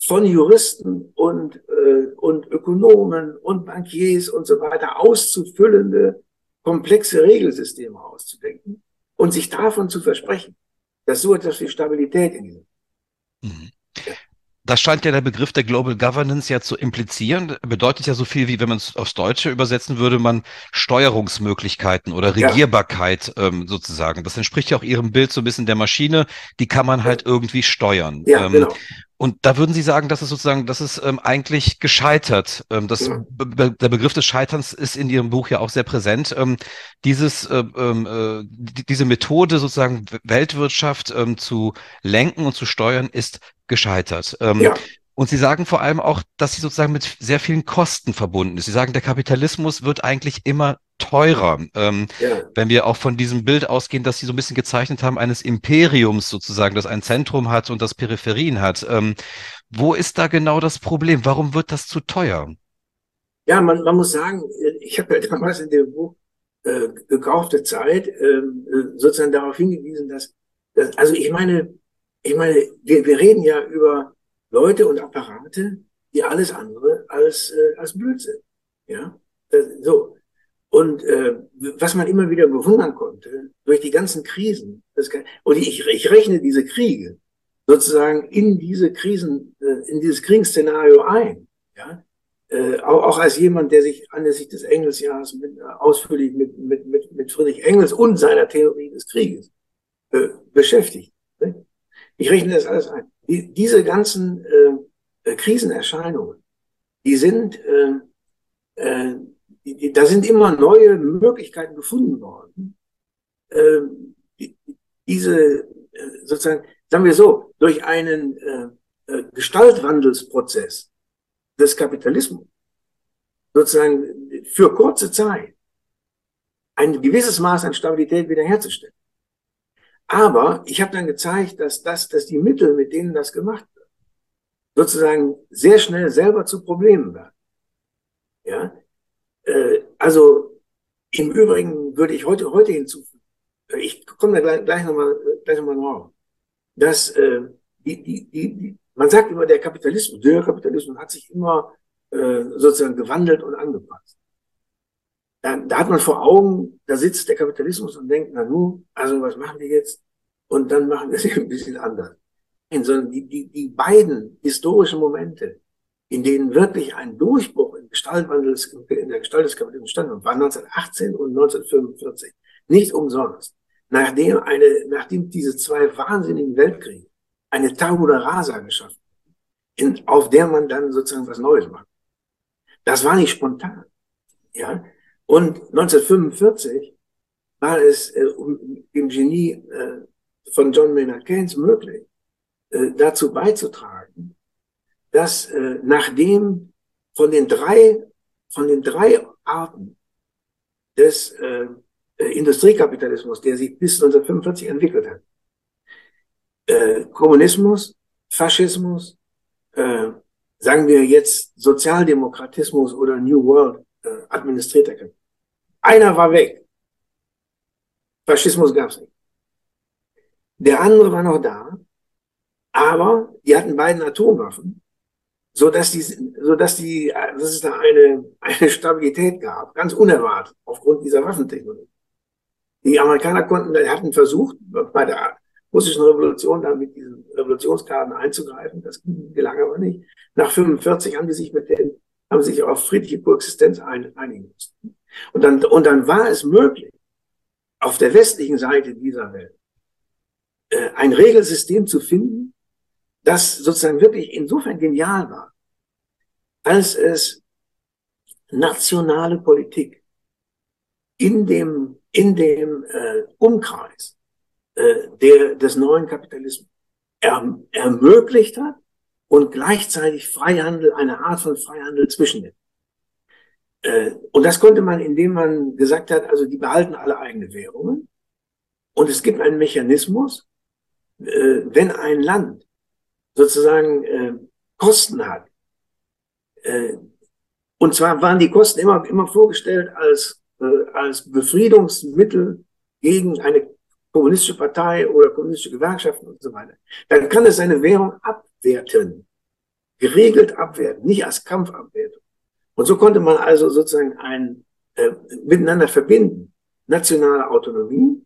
von Juristen und, äh, und Ökonomen und Bankiers und so weiter auszufüllende, komplexe Regelsysteme auszudenken und sich davon zu versprechen, dass so etwas wie Stabilität in diesem mhm das scheint ja der Begriff der Global Governance ja zu implizieren. Bedeutet ja so viel wie, wenn man es aufs Deutsche übersetzen würde, man Steuerungsmöglichkeiten oder Regierbarkeit ja. ähm, sozusagen. Das entspricht ja auch Ihrem Bild so ein bisschen der Maschine. Die kann man halt irgendwie steuern. Ja, ähm, genau. Und da würden Sie sagen, dass es sozusagen, das ist ähm, eigentlich gescheitert. Ähm, das, ja. be der Begriff des Scheiterns ist in Ihrem Buch ja auch sehr präsent. Ähm, dieses, äh, ähm, äh, die, diese Methode sozusagen Weltwirtschaft ähm, zu lenken und zu steuern ist gescheitert. Ähm, ja. Und Sie sagen vor allem auch, dass sie sozusagen mit sehr vielen Kosten verbunden ist. Sie sagen, der Kapitalismus wird eigentlich immer teurer. Ähm, ja. Wenn wir auch von diesem Bild ausgehen, dass Sie so ein bisschen gezeichnet haben, eines Imperiums sozusagen, das ein Zentrum hat und das Peripherien hat. Ähm, wo ist da genau das Problem? Warum wird das zu teuer? Ja, man, man muss sagen, ich habe ja damals in dem Buch äh, gekaufte Zeit äh, sozusagen darauf hingewiesen, dass, dass also ich meine, ich meine, wir, wir reden ja über Leute und Apparate, die alles andere als, äh, als Blödsinn. Ja, das, so. Und äh, was man immer wieder bewundern konnte, durch die ganzen Krisen, das kann, und ich, ich rechne diese Kriege sozusagen in diese Krisen, äh, in dieses Kriegsszenario ein. Ja? Äh, auch, auch als jemand, der sich anlässlich des Engelsjahres mit, äh, ausführlich mit, mit, mit, mit Friedrich Engels und seiner Theorie des Krieges äh, beschäftigt. Ne? Ich rechne das alles ein. Die, diese ganzen äh, äh, Krisenerscheinungen, die sind, äh, äh, da sind immer neue Möglichkeiten gefunden worden. Äh, die, diese äh, sozusagen, sagen wir so, durch einen äh, äh, Gestaltwandelsprozess des Kapitalismus sozusagen für kurze Zeit ein gewisses Maß an Stabilität wiederherzustellen. Aber ich habe dann gezeigt, dass das, dass die Mittel, mit denen das gemacht wird, sozusagen sehr schnell selber zu Problemen werden. Ja, äh, also im Übrigen würde ich heute heute hinzufügen. Ich komme da gleich, gleich nochmal gleich noch mal drauf, dass äh, die, die, die, man sagt immer, der Kapitalismus, der Kapitalismus hat sich immer äh, sozusagen gewandelt und angepasst da, da hat man vor Augen, da sitzt der Kapitalismus und denkt, na nu, also was machen wir jetzt? Und dann machen wir es ein bisschen anders. Sondern die, die, die beiden historischen Momente, in denen wirklich ein Durchbruch im Gestaltwandel in der Gestalt des Kapitalismus stand, waren 1918 und 1945. Nicht umsonst. Nachdem eine, nachdem diese zwei wahnsinnigen Weltkriege eine Tabula rasa geschaffen, in, auf der man dann sozusagen was Neues macht. Das war nicht spontan. Ja, und 1945 war es äh, um dem Genie äh, von John Maynard Keynes möglich, äh, dazu beizutragen, dass äh, nachdem von den drei von den drei Arten des äh, Industriekapitalismus, der sich bis 1945 entwickelt hat, äh, Kommunismus, Faschismus, äh, sagen wir jetzt Sozialdemokratismus oder New World äh, administrierter Kapitalismus. Einer war weg. Faschismus gab es nicht. Der andere war noch da, aber die hatten beiden Atomwaffen, so dass die, so dass die, dass es da eine, eine Stabilität gab, ganz unerwartet aufgrund dieser Waffentechnologie. Die Amerikaner konnten, hatten versucht, bei der russischen Revolution dann mit diesen Revolutionskarten einzugreifen. Das gelang aber nicht. Nach 45 haben die sich mit den haben sich auf friedliche Koexistenz einigen müssen. Und dann, und dann war es möglich, auf der westlichen Seite dieser Welt äh, ein Regelsystem zu finden, das sozusagen wirklich insofern genial war, als es nationale Politik in dem, in dem äh, Umkreis äh, der, des neuen Kapitalismus erm, ermöglicht hat, und gleichzeitig Freihandel, eine Art von Freihandel zwischen den. Äh, und das konnte man, indem man gesagt hat, also die behalten alle eigene Währungen. Und es gibt einen Mechanismus, äh, wenn ein Land sozusagen äh, Kosten hat, Äh, und zwar waren die Kosten immer, immer vorgestellt als, äh, als Befriedungsmittel gegen eine kommunistische Partei oder kommunistische Gewerkschaften und so weiter. Dann kann es seine Währung abwerten. Geregelt abwerten, nicht als Kampfabwertung. Und so konnte man also sozusagen ein äh, miteinander verbinden. Nationale Autonomie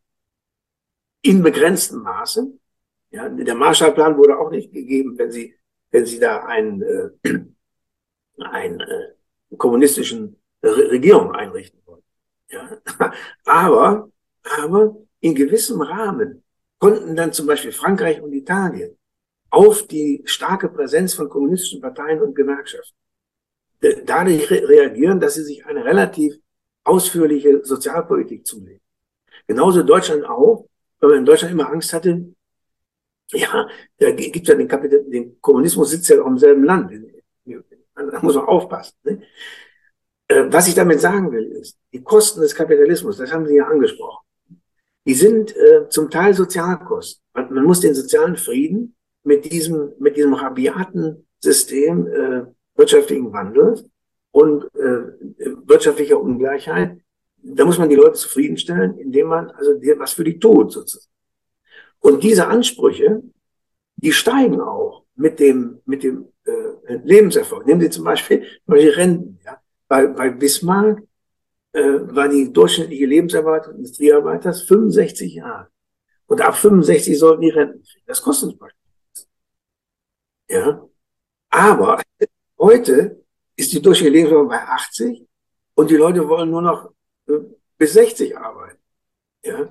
in begrenztem Maße. Ja, der Marshallplan wurde auch nicht gegeben, wenn Sie, wenn Sie da einen, äh, einen äh, kommunistischen Re Regierung einrichten wollen. Ja, aber, aber in gewissem Rahmen konnten dann zum Beispiel Frankreich und Italien auf die starke Präsenz von kommunistischen Parteien und Gewerkschaften dadurch re reagieren, dass sie sich eine relativ ausführliche Sozialpolitik zulegen. Genauso Deutschland auch, weil man in Deutschland immer Angst hatte, ja, da gibt ja den, Kapital den Kommunismus sitzt ja auch im selben Land. Da muss man aufpassen. Ne? Äh, was ich damit sagen will, ist, die Kosten des Kapitalismus, das haben Sie ja angesprochen, die sind äh, zum Teil Sozialkosten. Man, man, muss den sozialen Frieden mit diesem, mit diesem rabiaten System äh, wirtschaftlichen Wandels und äh, wirtschaftlicher Ungleichheit, da muss man die Leute zufriedenstellen, indem man also was für die tut sozusagen. Und diese Ansprüche, die steigen auch mit dem, mit dem äh, Lebenserfolg. Nehmen Sie zum Beispiel, zum Beispiel Renten. Ja? Bei, bei Bismarck äh, war die durchschnittliche Lebenserwartung des Industriearbeiters 65 Jahre. Und ab 65 sollten die Renten kriegen. Das kostet uns praktisch. Ja. Aber heute ist die durchschnittliche Lebenserwartung bei 80 und die Leute wollen nur noch äh, bis 60 arbeiten. Ja.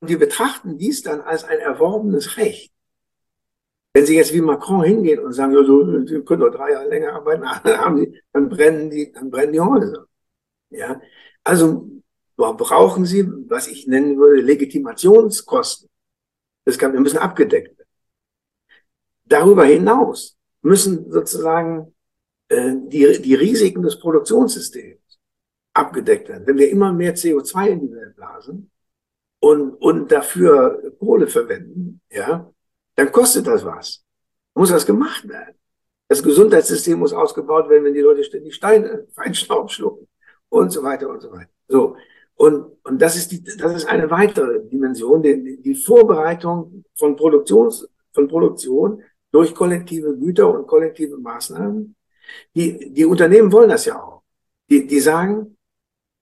Und die betrachten dies dann als ein erworbenes Recht. Wenn Sie jetzt wie Macron hingehen und sagen, ja, so, Sie können doch drei Jahre länger arbeiten, dann brennen die, dann brennen die Häuser. Ja, also brauchen Sie, was ich nennen würde, Legitimationskosten. Das kann, wir müssen abgedeckt werden. Darüber hinaus müssen sozusagen äh, die, die Risiken des Produktionssystems abgedeckt werden. Wenn wir immer mehr CO2 in die Welt blasen, und, und dafür Kohle verwenden, ja, dann kostet das was. Muss das gemacht werden. Das Gesundheitssystem muss ausgebaut werden, wenn die Leute ständig Steine, Feinstaub schlucken und so weiter und so weiter. So. Und, und das ist die, das ist eine weitere Dimension, die, die Vorbereitung von Produktions, von Produktion durch kollektive Güter und kollektive Maßnahmen. Die, die Unternehmen wollen das ja auch. Die, die sagen,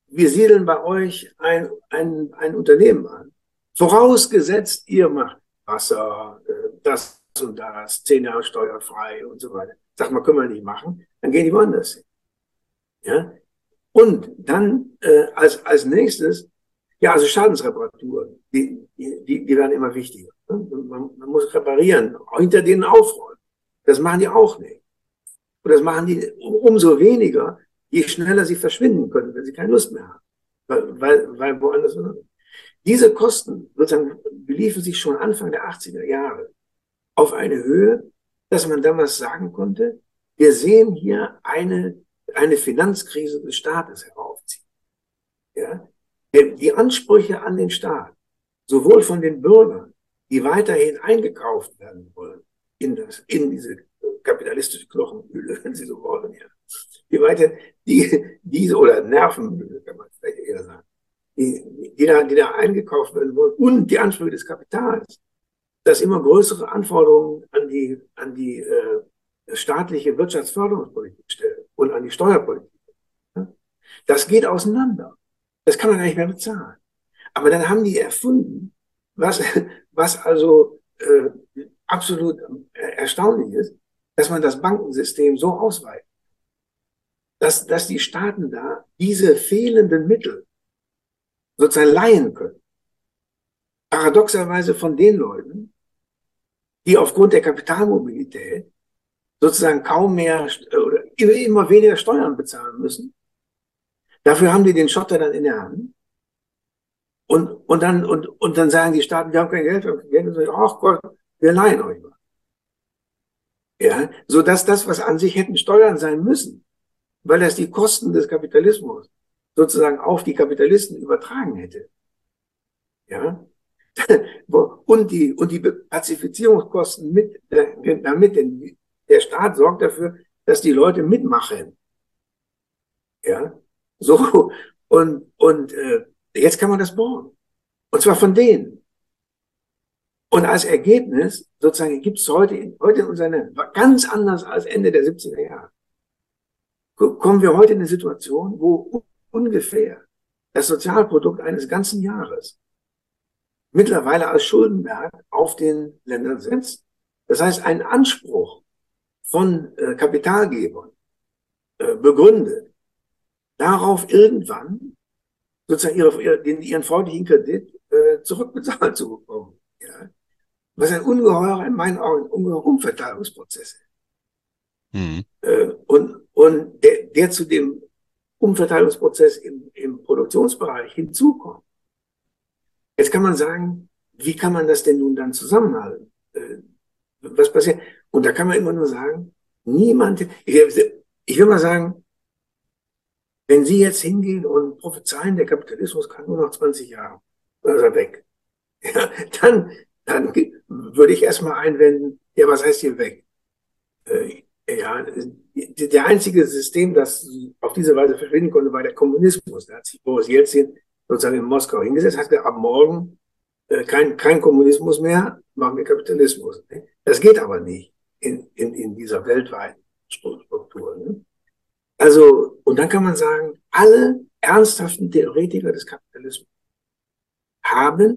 wir siedeln bei euch ein, ein, ein Unternehmen an. Vorausgesetzt, ihr macht Wasser, äh, das und das, zehn Jahre steuerfrei und so weiter. Sag mal, können wir nicht machen. Dann gehen die woanders hin. Ja? Und dann äh, als, als nächstes, ja, also Schadensreparaturen, die, die, die werden immer wichtiger. Ne? Man, man muss reparieren, hinter denen aufräumen. Das machen die auch nicht. Und das machen die umso weniger, je schneller sie verschwinden können, wenn sie keine Lust mehr haben. Weil, weil, weil woanders. Diese Kosten sozusagen beliefen sich schon Anfang der 80er Jahre auf eine Höhe, dass man damals sagen konnte, wir sehen hier eine, eine Finanzkrise des Staates heraufziehen. Ja? Die Ansprüche an den Staat, sowohl von den Bürgern, die weiterhin eingekauft werden wollen in, das, in diese kapitalistische Knochenmühle, wenn Sie so wollen, ja. Die weiter, die, diese, oder Nervenmühle, kann man vielleicht eher sagen, die, die, da, die da eingekauft werden wollen und die Ansprüche des Kapitals, dass immer größere Anforderungen an die, an die äh, staatliche Wirtschaftsförderungspolitik stellen und an die Steuerpolitik. Das geht auseinander. Das kann man gar nicht mehr bezahlen. Aber dann haben die erfunden, was, was also äh, absolut erstaunlich ist, dass man das Bankensystem so ausweitet, dass, dass die Staaten da diese fehlenden Mittel sozusagen leihen können. Paradoxerweise von den Leuten, die aufgrund der Kapitalmobilität sozusagen kaum mehr oder immer weniger Steuern bezahlen müssen. Dafür haben die den Schotter dann in der Hand. Und, und, dann, und, und dann sagen die Staaten, wir haben kein Geld, wir haben kein Geld. Und sagen, ach Gott, wir leihen euch mal. Ja, so dass das, was an sich hätten Steuern sein müssen, weil das die Kosten des Kapitalismus sozusagen auf die Kapitalisten übertragen hätte. Ja, und die, und die Pazifizierungskosten mit, damit, denn der Staat sorgt dafür, dass die Leute mitmachen. Ja, so. Und, und äh, jetzt kann man das bauen. Und zwar von denen. Und als Ergebnis, sozusagen, gibt es heute, heute in unserer ganz anders als Ende der 70er Jahre, kommen wir heute in eine Situation, wo ungefähr das Sozialprodukt eines ganzen Jahres mittlerweile als Schuldenberg auf den Ländern setzt. Das heißt, ein Anspruch von äh, Kapitalgebern äh, begründet, darauf irgendwann sozusagen ihre, den, ihren freundlichen Kredit äh, zurückbezahlt zu bekommen. Ja? Was ein ungeheurer, in meinen Augen, ungeheurer Umverteilungsprozess ist. Mhm. Äh, und und der, der zu dem Umverteilungsprozess im, im Produktionsbereich hinzukommt. Jetzt kann man sagen, wie kann man das denn nun dann zusammenhalten? Äh, was passiert? Und da kann man immer nur sagen, niemand, ich, will mal sagen, wenn Sie jetzt hingehen und prophezeien, der Kapitalismus kann nur noch 20 Jahre, dann ist er weg. Ja, dann, dann würde ich erstmal einwenden, ja, was heißt hier weg? Ja, der einzige System, das auf diese Weise verschwinden konnte, war der Kommunismus. Da hat sich Boris Jelzin sozusagen in Moskau hingesetzt, hat gesagt, ab morgen äh, kein, kein Kommunismus mehr, machen wir Kapitalismus. Das geht aber nicht in, in, in dieser weltweiten Struktur. Ne? Also, und dann kann man sagen, alle ernsthaften Theoretiker des Kapitalismus haben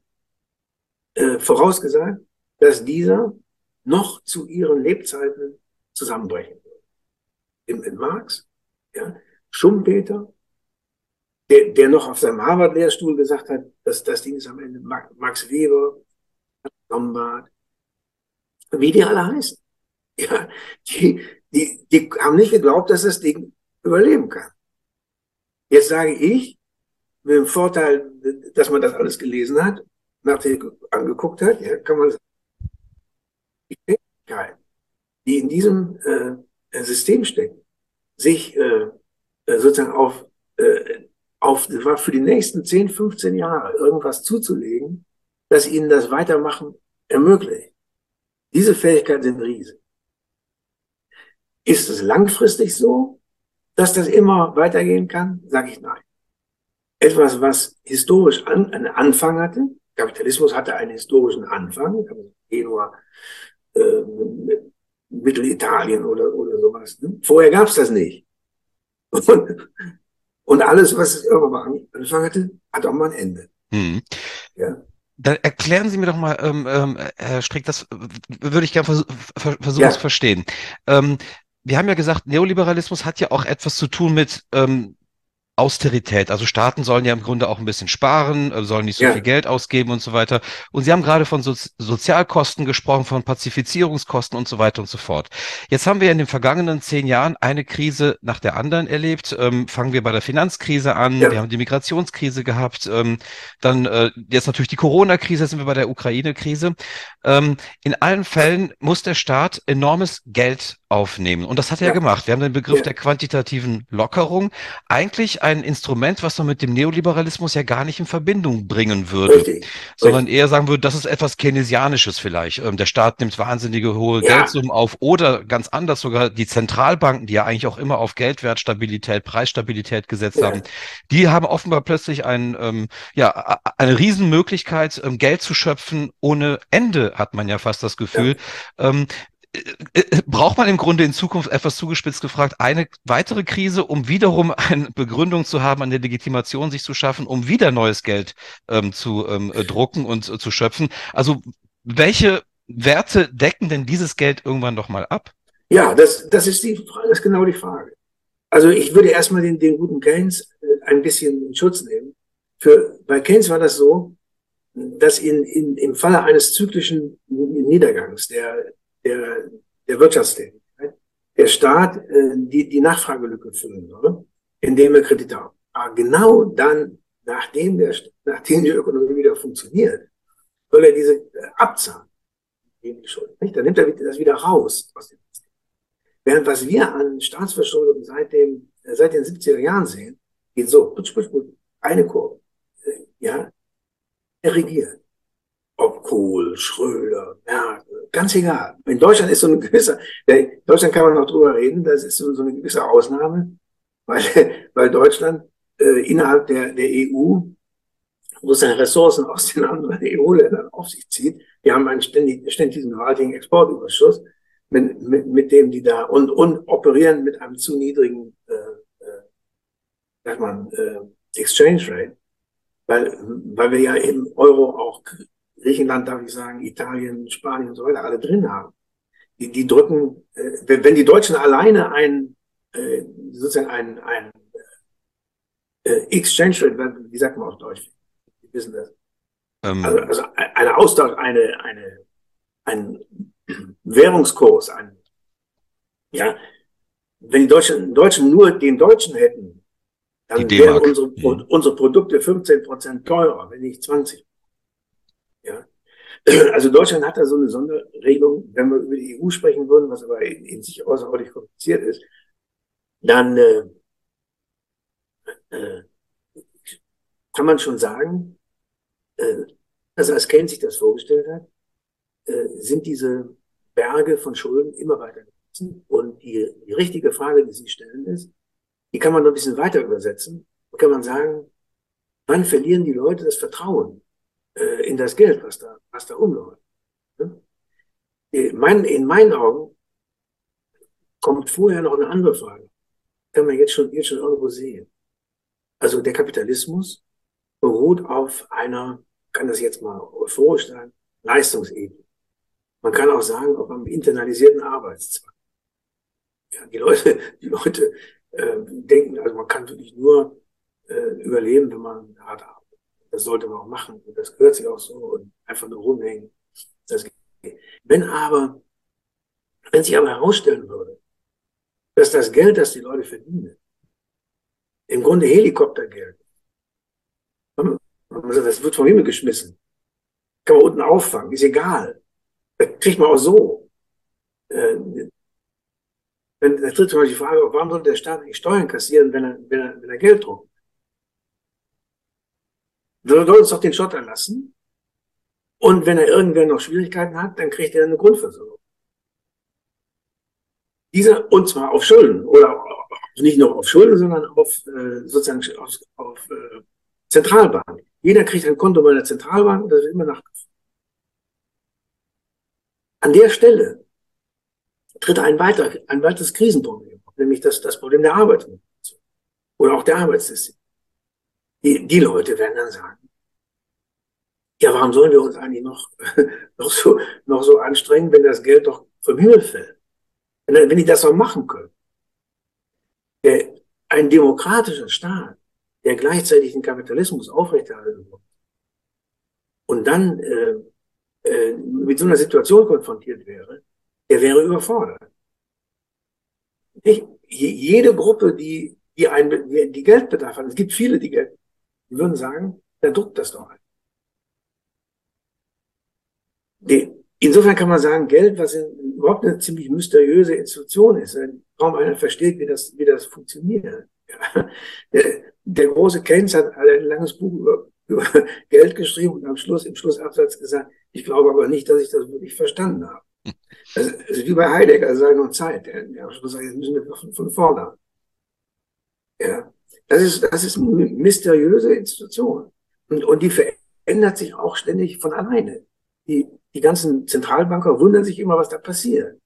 äh, vorausgesagt, dass dieser noch zu ihren Lebzeiten zusammenbrechen würde. In, in Marx, ja, Schumpeter, der, der noch auf seinem Harvard-Lehrstuhl gesagt hat, dass das Ding ist am Ende Max Weber, Lombard, wie die alle heißen. Ja, die, die, die haben nicht geglaubt, dass das Ding überleben kann. Jetzt sage ich, mit dem Vorteil, dass man das alles gelesen hat, nachdem angeguckt hat, ja, kann man sagen, die Fähigkeit, die in diesem äh, System stecken, sich äh, äh sozusagen auf, äh, auf für die nächsten 10, 15 Jahre irgendwas zuzulegen, das ihnen das Weitermachen ermöglicht. Diese Fähigkeiten sind riesig. Ist es langfristig so, dass das immer weitergehen kann? Sage ich nein. Etwas, was historisch an, einen Anfang hatte, Kapitalismus hatte einen historischen Anfang, Genua, äh, Mittelitalien oder, oder sowas. Ne? Vorher gab es das nicht. Und, und alles, was irgendwann angefangen hatte, hat auch mal ein Ende. Hm. Ja. Dann erklären Sie mir doch mal, ähm, ähm, Herr Strick, das würde ich gerne vers versuchen ja. zu verstehen. Ähm, wir haben ja gesagt, Neoliberalismus hat ja auch etwas zu tun mit ähm, Austerität. Also Staaten sollen ja im Grunde auch ein bisschen sparen, äh, sollen nicht so ja. viel Geld ausgeben und so weiter. Und Sie haben gerade von so Sozialkosten gesprochen, von Pazifizierungskosten und so weiter und so fort. Jetzt haben wir in den vergangenen zehn Jahren eine Krise nach der anderen erlebt. Ähm, fangen wir bei der Finanzkrise an. Ja. Wir haben die Migrationskrise gehabt. Ähm, dann äh, jetzt natürlich die Corona-Krise, sind wir bei der Ukraine-Krise. Ähm, in allen Fällen muss der Staat enormes Geld aufnehmen. Und das hat er ja. gemacht. Wir haben den Begriff ja. der quantitativen Lockerung. Eigentlich ein Instrument, was man mit dem Neoliberalismus ja gar nicht in Verbindung bringen würde, Richtig. sondern Richtig. eher sagen würde, das ist etwas Keynesianisches vielleicht. Ähm, der Staat nimmt wahnsinnige hohe ja. Geldsummen auf oder ganz anders sogar die Zentralbanken, die ja eigentlich auch immer auf Geldwertstabilität, Preisstabilität gesetzt haben, die haben offenbar plötzlich ein, ähm, ja, eine Riesenmöglichkeit, ähm, Geld zu schöpfen ohne Ende, hat man ja fast das Gefühl. Ähm, äh, äh, braucht man im Grunde in Zukunft etwas zugespitzt gefragt eine weitere Krise, um wiederum eine Begründung zu haben, eine Legitimation sich zu schaffen, um wieder neues Geld ähm, zu ähm, äh, drucken und äh, zu schöpfen? Also welche Werte decken denn dieses Geld irgendwann doch mal ab? Ja, das, das, ist, die, das ist genau die Frage. Also ich würde erstmal den, den guten Keynes ein bisschen in Schutz nehmen. Für, bei Keynes war das so, dass in, in, im Falle eines zyklischen Niedergangs der der, der Wirtschaftstätigkeit der Staat äh, die, die Nachfragelücke füllen soll, indem er Kredite hat. Aber genau dann, nachdem, der, nachdem die Ökonomie wieder funktioniert, soll er diese äh, abzahlen. Die Schuld, nicht? Dann nimmt er das wieder raus aus dem. Während was wir an Staatsverschuldung seit, dem, äh, seit den 70er Jahren sehen, geht so, putsch, putsch, putsch, eine Kurve. Äh, ja, er regiert. Ob Kohl, Schröder, Merkel, ganz egal. In Deutschland ist so eine gewisse, in Deutschland kann man noch drüber reden, das ist so, eine gewisse Ausnahme, weil, weil Deutschland äh, innerhalb der, der EU sozusagen Ressourcen aus den anderen EU-Ländern auf sich zieht. Wir haben einen ständig, ständig gewaltigen Exportüberschuss, mit, mit, mit dem die da und, und operieren mit einem zu niedrigen äh, äh, sagt man, äh, Exchange Rate, weil, weil wir ja im Euro auch Griechenland, darf ich sagen, Italien, Spanien und so weiter alle drin haben. Die, die drücken, äh, wenn die Deutschen alleine ein, äh, sozusagen ein, ein äh, Exchange Rate, wie sagt man auf Deutsch? Die wissen das. Ähm. Also, also eine Austausch, eine, eine, ein Währungskurs, ein, ja, wenn die Deutschen, Deutschen nur den Deutschen hätten, dann wären unsere, mhm. unsere Produkte 15 Prozent teurer, wenn nicht 20. Also Deutschland hat da so eine Sonderregelung, wenn wir über die EU sprechen würden, was aber in, in sich außerordentlich kompliziert ist, dann äh, äh, kann man schon sagen, äh, also als Keynes sich das vorgestellt hat, äh, sind diese Berge von Schulden immer weiter gewachsen. Und die, die richtige Frage, die Sie stellen, ist, die kann man noch ein bisschen weiter übersetzen. Kann man sagen, wann verlieren die Leute das Vertrauen äh, in das Geld, was da, was da umläuft? Ne? In, mein, in meinen Augen kommt vorher noch eine andere Frage. Kann man jetzt schon, jetzt schon irgendwo sehen. Also der Kapitalismus beruht auf einer, kann das jetzt mal euphorisch sagen, Leistungsebene. Man kann auch sagen, auf einem internalisierten Arbeitszwang. Ja, die Leute, die Leute äh, denken, also man kann wirklich nur äh, überleben, wenn man hart arbeitet. Das sollte man auch machen. Und das gehört sich auch so und einfach nur rumhängen. Das geht. Wenn aber, wenn sich aber herausstellen würde, dass das Geld, das die Leute verdienen, im Grunde Helikoptergeld, das wird vom Himmel geschmissen, kann man unten auffangen, ist egal. Das kriegt man auch so. Äh, wenn, da tritt zum Beispiel die Frage, warum soll der Staat nicht Steuern kassieren, wenn er, wenn er, wenn er Geld druckt? Soll uns doch den Schotter lassen. Und wenn er irgendwer noch Schwierigkeiten hat, dann kriegt er eine Grundversorgung. Diese, und zwar auf Schulden oder nicht nur auf Schulden, sondern auf äh, sozusagen auf, auf äh, Zentralbank. Jeder kriegt ein Konto bei der Zentralbank und das wird immer nachgeführt. An der Stelle tritt ein, weiter, ein weiteres Krisenproblem, nämlich das, das Problem der Arbeit oder auch der Arbeitssystem. Die, die Leute werden dann sagen, ja, warum sollen wir uns eigentlich noch, noch, so, noch so anstrengen, wenn das Geld doch vom Himmel fällt? Wenn, wenn die das doch machen können. Der, ein demokratischer Staat, der gleichzeitig den Kapitalismus aufrechterhalten muss und dann äh, äh, mit so einer Situation konfrontiert wäre, der wäre überfordert. Ich, jede Gruppe, die, die, ein, die Geldbedarf hat, es gibt viele, die Geld, die würden sagen, der druckt das doch ein. Insofern kann man sagen, Geld, was überhaupt eine ziemlich mysteriöse Institution ist, kaum einer versteht, wie das, wie das funktioniert. Ja. Der, der große Keynes hat ein langes Buch über, über Geld geschrieben und am Schluss, im Schlussabsatz gesagt, ich glaube aber nicht, dass ich das wirklich verstanden habe. Das ist wie bei Heidegger, Sein und Zeit. Der, der am Schluss sagt, jetzt müssen wir von, von vorne. Ja. Das ist, das ist eine mysteriöse Institution. Und, und die verändert sich auch ständig von alleine. Die, die ganzen Zentralbanker wundern sich immer, was da passiert.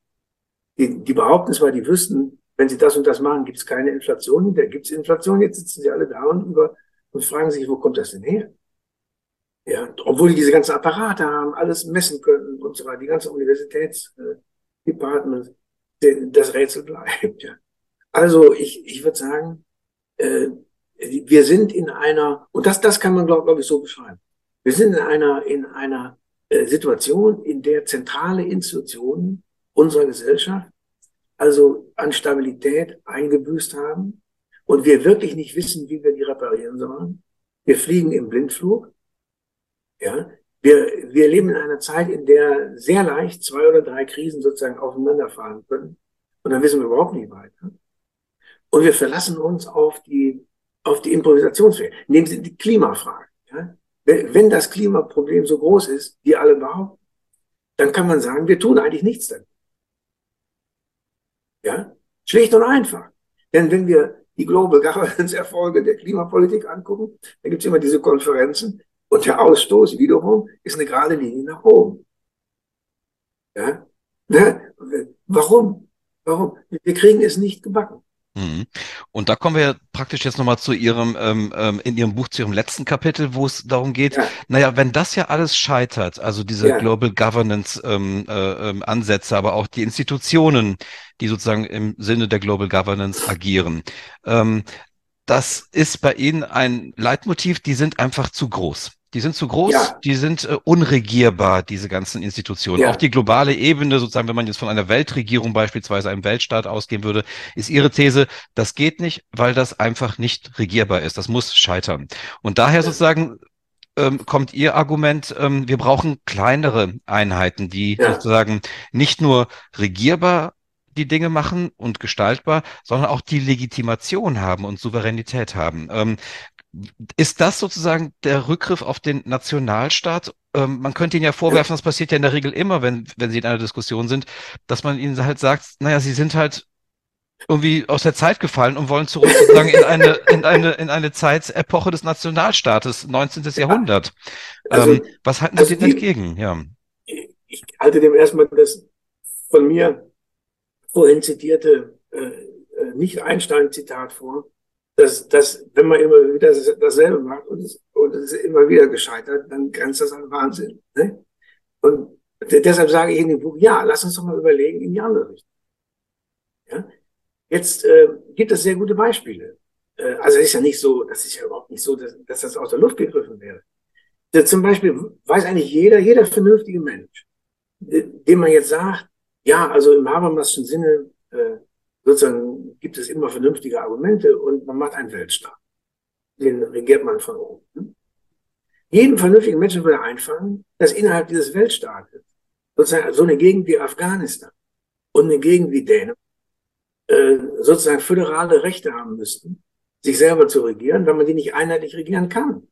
Die, die behaupten zwar, die wüssten, wenn sie das und das machen, gibt es keine Inflation. Da gibt es Inflation. Jetzt sitzen sie alle da und, über, und fragen sich, wo kommt das denn her? Ja, obwohl die diese ganzen Apparate haben, alles messen können und so weiter, die ganze Universitätsdepartment, äh, das Rätsel bleibt. Ja. Also ich, ich würde sagen, äh, wir sind in einer, und das, das kann man, glaube glaub ich, so beschreiben. Wir sind in einer, in einer äh, Situation, in der zentrale Institutionen unserer Gesellschaft also an Stabilität eingebüßt haben und wir wirklich nicht wissen, wie wir die reparieren sollen. Wir fliegen im Blindflug ja, wir, wir leben in einer Zeit, in der sehr leicht zwei oder drei Krisen sozusagen aufeinanderfahren können. Und dann wissen wir überhaupt nicht weiter. Und wir verlassen uns auf die, auf die Improvisationsfähigkeit. Nehmen Sie die Klimafrage. Ja? Wenn das Klimaproblem so groß ist, wie alle behaupten, dann kann man sagen, wir tun eigentlich nichts dagegen. Ja, schlicht und einfach. Denn wenn wir die Global Governance Erfolge der Klimapolitik angucken, dann gibt es immer diese Konferenzen und der Ausstoß wiederum ist eine gerade Linie nach oben. Ja? Warum? Warum? Wir kriegen es nicht gebacken. Mhm. Und da kommen wir praktisch jetzt nochmal zu Ihrem, ähm, ähm, in Ihrem Buch, zu Ihrem letzten Kapitel, wo es darum geht, ja. naja, wenn das ja alles scheitert, also diese ja. Global Governance ähm, äh, ähm, Ansätze, aber auch die Institutionen, die sozusagen im Sinne der Global Governance agieren, ähm, das ist bei Ihnen ein Leitmotiv, die sind einfach zu groß. Die sind zu groß, ja. die sind äh, unregierbar, diese ganzen Institutionen. Ja. Auch die globale Ebene, sozusagen, wenn man jetzt von einer Weltregierung beispielsweise einem Weltstaat ausgehen würde, ist ihre These, das geht nicht, weil das einfach nicht regierbar ist. Das muss scheitern. Und daher sozusagen ähm, kommt Ihr Argument, ähm, wir brauchen kleinere Einheiten, die ja. sozusagen nicht nur regierbar die Dinge machen und gestaltbar, sondern auch die Legitimation haben und Souveränität haben. Ähm, ist das sozusagen der Rückgriff auf den Nationalstaat? Ähm, man könnte Ihnen ja vorwerfen, das passiert ja in der Regel immer, wenn, wenn Sie in einer Diskussion sind, dass man Ihnen halt sagt, naja, Sie sind halt irgendwie aus der Zeit gefallen und wollen zurück sozusagen in eine, in eine, in eine Zeitepoche des Nationalstaates, 19. Jahrhundert. Also, ähm, was halten Sie also dem entgegen? Ja. Ich halte dem erstmal das von mir vorhin zitierte äh, äh nicht Einstein-Zitat vor dass, dass wenn man immer wieder dasselbe macht und es, und es immer wieder gescheitert, dann grenzt das an Wahnsinn. Ne? Und deshalb sage ich in dem Buch, ja, lass uns doch mal überlegen in die andere Richtung. Ja? Jetzt äh, gibt es sehr gute Beispiele. Äh, also es ist ja nicht so, das ist ja überhaupt nicht so, dass, dass das aus der Luft gegriffen wäre. Da zum Beispiel weiß eigentlich jeder, jeder vernünftige Mensch, dem man jetzt sagt, ja, also im Habermaschen Sinne, äh, sozusagen gibt es immer vernünftige Argumente und man macht einen Weltstaat. Den regiert man von oben. Jedem vernünftigen Menschen würde einfallen, dass innerhalb dieses Weltstaates sozusagen so eine Gegend wie Afghanistan und eine Gegend wie Dänemark äh, sozusagen föderale Rechte haben müssten, sich selber zu regieren, weil man die nicht einheitlich regieren kann.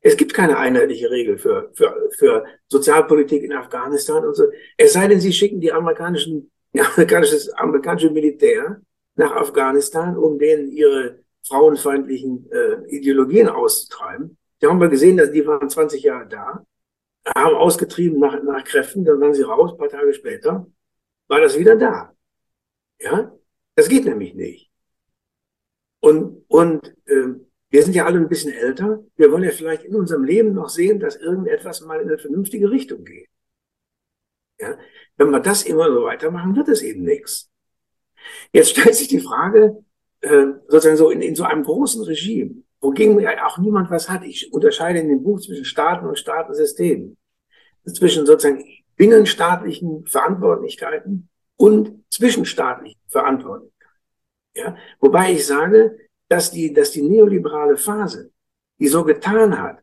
Es gibt keine einheitliche Regel für, für, für Sozialpolitik in Afghanistan und so. Es sei denn, sie schicken die amerikanischen amerikanisches, amerikanische Militär nach Afghanistan, um denen ihre frauenfeindlichen äh, Ideologien auszutreiben. Die haben wir gesehen, dass die waren 20 Jahre da, haben ausgetrieben nach, nach Kräften, dann waren sie raus, paar Tage später war das wieder da. Ja, das geht nämlich nicht. Und, und äh, wir sind ja alle ein bisschen älter. Wir wollen ja vielleicht in unserem Leben noch sehen, dass irgendetwas mal in eine vernünftige Richtung geht. Ja? Wenn wir das immer so weitermachen, wird es eben nichts. Jetzt stellt sich die Frage, äh, sozusagen so in, in so einem großen Regime, wogegen ja auch niemand was hat. Ich unterscheide in dem Buch zwischen Staaten und Staatensystemen. Zwischen sozusagen binnenstaatlichen Verantwortlichkeiten und zwischenstaatlichen Verantwortlichkeiten. Ja? Wobei ich sage, dass die, dass die neoliberale Phase, die so getan hat,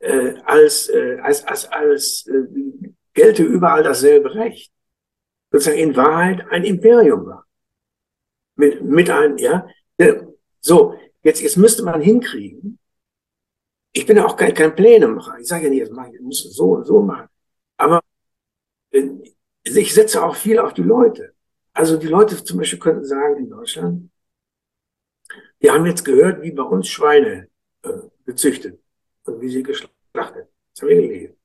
äh, als, äh, als, als, als äh, gelte überall dasselbe Recht. Sozusagen in Wahrheit ein Imperium war. Mit, mit einem, ja. So, jetzt, jetzt müsste man hinkriegen. Ich bin ja auch kein, kein Plänemacher. Ich sage ja nicht, jetzt mach ich, muss so und so machen. Aber äh, ich setze auch viel auf die Leute. Also die Leute zum Beispiel könnten sagen in Deutschland, wir haben jetzt gehört, wie bei uns Schweine äh, gezüchtet und wie sie geschlachtet. Das haben wir gelesen.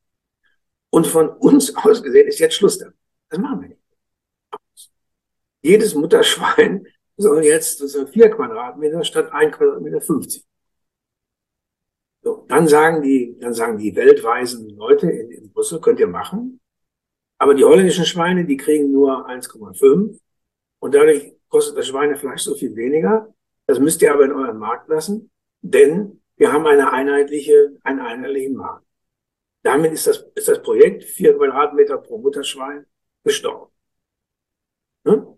Und von uns aus gesehen ist jetzt Schluss damit. Das machen wir nicht. Jedes Mutterschwein soll jetzt so vier Quadratmeter statt ein Quadratmeter 50. So, dann sagen die, dann sagen die weltweisen Leute in, in Brüssel, könnt ihr machen. Aber die holländischen Schweine, die kriegen nur 1,5. Und dadurch kostet das Schweinefleisch so viel weniger. Das müsst ihr aber in euren Markt lassen, denn wir haben eine einheitliche, einen einheitlichen Markt. Damit ist das, ist das Projekt vier Quadratmeter pro Mutterschwein gestorben. Hm?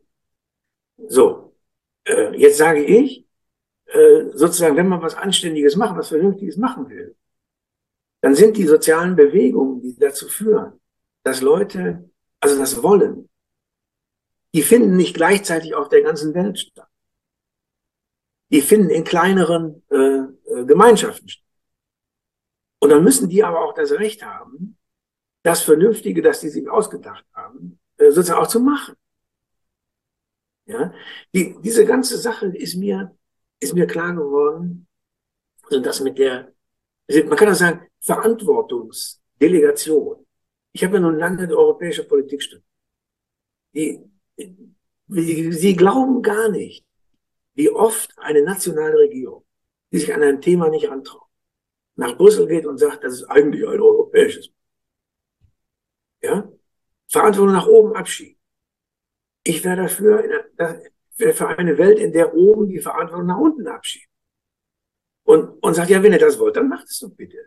So, äh, jetzt sage ich, äh, sozusagen, wenn man was Anständiges machen, was Vernünftiges machen will, dann sind die sozialen Bewegungen, die dazu führen, dass Leute, also das Wollen, die finden nicht gleichzeitig auf der ganzen Welt statt. Die finden in kleineren äh, äh Gemeinschaften statt. Und dann müssen die aber auch das Recht haben, das Vernünftige, das die sich ausgedacht haben, äh, sozusagen auch zu machen. Ja, die, diese ganze Sache ist mir, ist mir klar geworden, und das mit der, man kann auch sagen, Verantwortungsdelegation. Ich habe ja nun lange die europäische Politik studiert. Die, die, sie glauben gar nicht, wie oft eine nationale Regierung, die sich an ein Thema nicht antraut, nach Brüssel geht und sagt, das ist eigentlich ein europäisches. Ja? Verantwortung nach oben abschieben. Ich wäre dafür, wäre für eine Welt, in der oben die Verantwortung nach unten abschiebt. Und, und sagt, ja, wenn ihr das wollt, dann macht es doch bitte.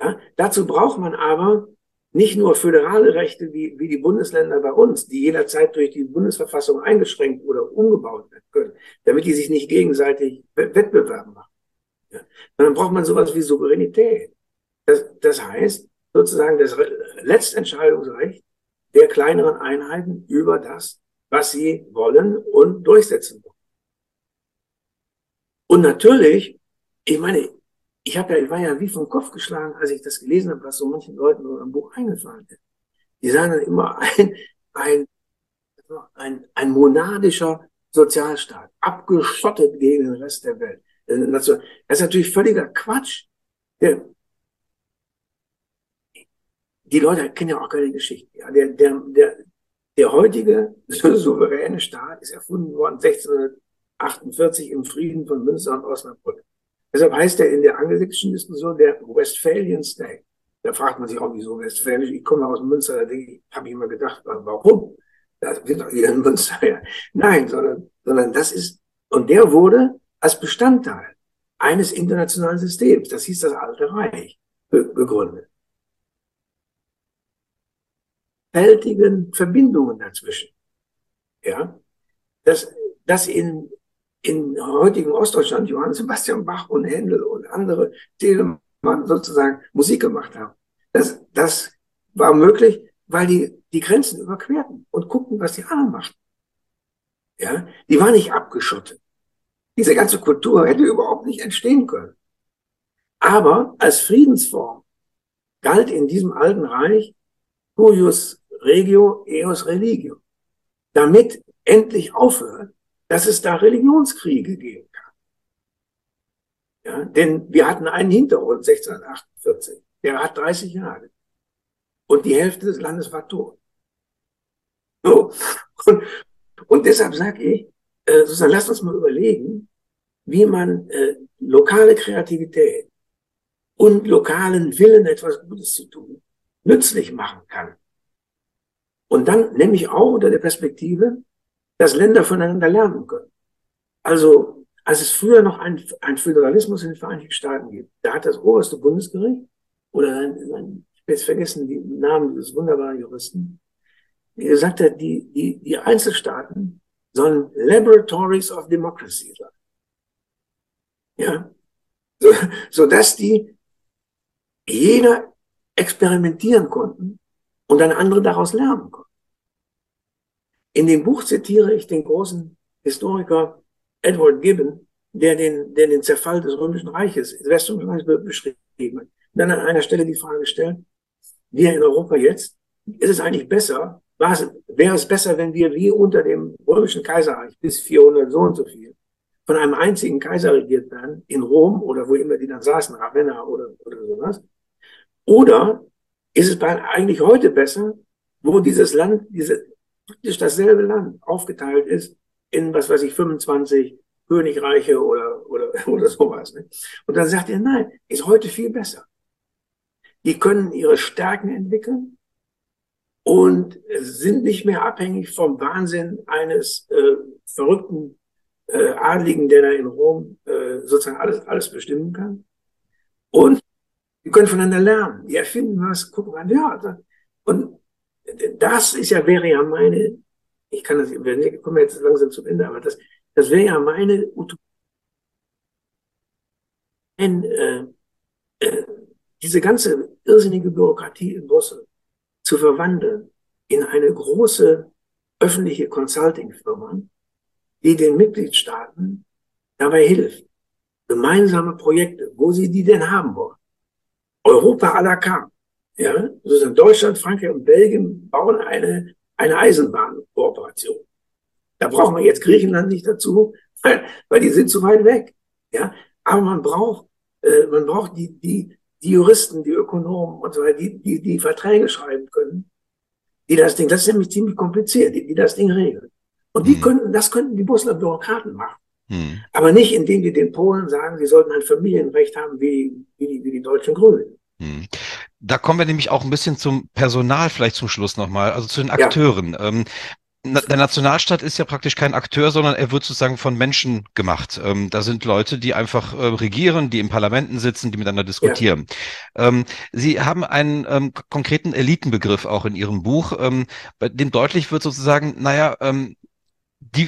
Ja? Dazu braucht man aber nicht nur föderale Rechte wie, wie die Bundesländer bei uns, die jederzeit durch die Bundesverfassung eingeschränkt oder umgebaut werden können, damit die sich nicht gegenseitig Wettbewerb machen. Ja. Dann braucht man sowas wie Souveränität. Das, das heißt, sozusagen das Letztentscheidungsrecht der kleineren Einheiten über das, was sie wollen und durchsetzen wollen. Und natürlich, ich meine, ich ja, ich war ja wie vom Kopf geschlagen, als ich das gelesen habe, was so manchen Leuten so im Buch eingefallen ist. Die sagen dann immer ein, ein, ein, ein monadischer Sozialstaat, abgeschottet gegen den Rest der Welt. Das ist natürlich völliger Quatsch. Die Leute kennen ja auch keine Geschichte. Ja, der, der, der, der heutige souveräne Staat ist erfunden worden 1648 im Frieden von Münster und Osnabrück. Deshalb heißt er in der angelsächsischen Diskussion der Westphalian State. Da fragt man sich auch, wieso Westfälisch? Ich komme aus Münster, da habe ich immer gedacht, warum? Da sind doch hier in Münster. Ja. Nein, sondern, sondern das ist, und der wurde als Bestandteil eines internationalen Systems, das hieß das Alte Reich, gegründet. Fältigen Verbindungen dazwischen. Ja, dass, dass in in heutigen Ostdeutschland Johann Sebastian Bach und Händel und andere Telemann sozusagen Musik gemacht haben. Das, das war möglich, weil die die Grenzen überquerten und guckten, was die anderen machten. Ja, die war nicht abgeschottet. Diese ganze Kultur hätte überhaupt nicht entstehen können. Aber als Friedensform galt in diesem alten Reich Curius Regio Eos Religio. Damit endlich aufhört, dass es da Religionskriege geben kann. Ja, denn wir hatten einen Hintergrund 1648, der hat 30 Jahre. Und die Hälfte des Landes war tot. So. Und, und deshalb sage ich, äh, sozusagen, lasst uns mal überlegen, wie man äh, lokale Kreativität und lokalen Willen, etwas Gutes zu tun, nützlich machen kann. Und dann nämlich auch unter der Perspektive, dass Länder voneinander lernen können. Also, als es früher noch ein, ein Föderalismus in den Vereinigten Staaten gibt, da hat das oberste Bundesgericht oder ein, ein, ich habe jetzt vergessen die Namen dieses wunderbaren Juristen, gesagt hat, die, die, die Einzelstaaten sollen Laboratories of Democracy sein. Ja, so, so dass die jeder experimentieren konnten und dann andere daraus lernen konnten. In dem Buch zitiere ich den großen Historiker Edward Gibbon, der den, der den Zerfall des Römischen Reiches, des Weströmischen Reiches beschrieben hat. Dann an einer Stelle die Frage stellt, wir in Europa jetzt, ist es eigentlich besser, es, wäre es besser, wenn wir wie unter dem Römischen Kaiserreich bis 400 so und so viel von einem einzigen Kaiser regiert werden, in Rom oder wo immer die dann saßen, Ravenna oder, oder sowas? Oder ist es eigentlich heute besser, wo dieses Land, diese, praktisch dasselbe Land aufgeteilt ist in, was weiß ich, 25 Königreiche oder, oder, oder sowas. Ne? Und dann sagt er, nein, ist heute viel besser. Die können ihre Stärken entwickeln und sind nicht mehr abhängig vom Wahnsinn eines äh, verrückten äh, Adligen, der da in Rom äh, sozusagen alles, alles bestimmen kann. Und die können voneinander lernen. Die erfinden was, gucken an, ja. Und das ist ja, wäre ja meine, ich kann das, wir kommen jetzt langsam zum Ende, aber das, das wäre ja meine Utopie. Äh, äh, diese ganze irrsinnige Bürokratie in Brüssel zu verwandeln in eine große öffentliche Consulting-Firma, die den Mitgliedstaaten dabei hilft, gemeinsame Projekte, wo sie die denn haben wollen. Europa à la carte Ja, sozusagen Deutschland, Frankreich und Belgien bauen eine, eine Eisenbahnkooperation. Da brauchen wir jetzt Griechenland nicht dazu, weil, weil die sind zu weit weg. Ja, aber man braucht, äh, man braucht die, die, die Juristen, die Ökonomen und so weiter, die, die, die Verträge schreiben können, die das Ding, das ist nämlich ziemlich kompliziert, die, die das Ding regeln. Und die hm. könnten, das könnten die Brüsseler Bürokraten machen. Hm. Aber nicht, indem die den Polen sagen, sie sollten ein Familienrecht haben wie, wie, wie die deutschen Grünen. Hm. Da kommen wir nämlich auch ein bisschen zum Personal vielleicht zum Schluss nochmal, also zu den Akteuren. Ja. Ähm, der Nationalstaat ist ja praktisch kein Akteur, sondern er wird sozusagen von Menschen gemacht. Ähm, da sind Leute, die einfach äh, regieren, die in Parlamenten sitzen, die miteinander diskutieren. Ja. Ähm, Sie haben einen ähm, konkreten Elitenbegriff auch in Ihrem Buch, ähm, bei dem deutlich wird sozusagen, naja, ähm, die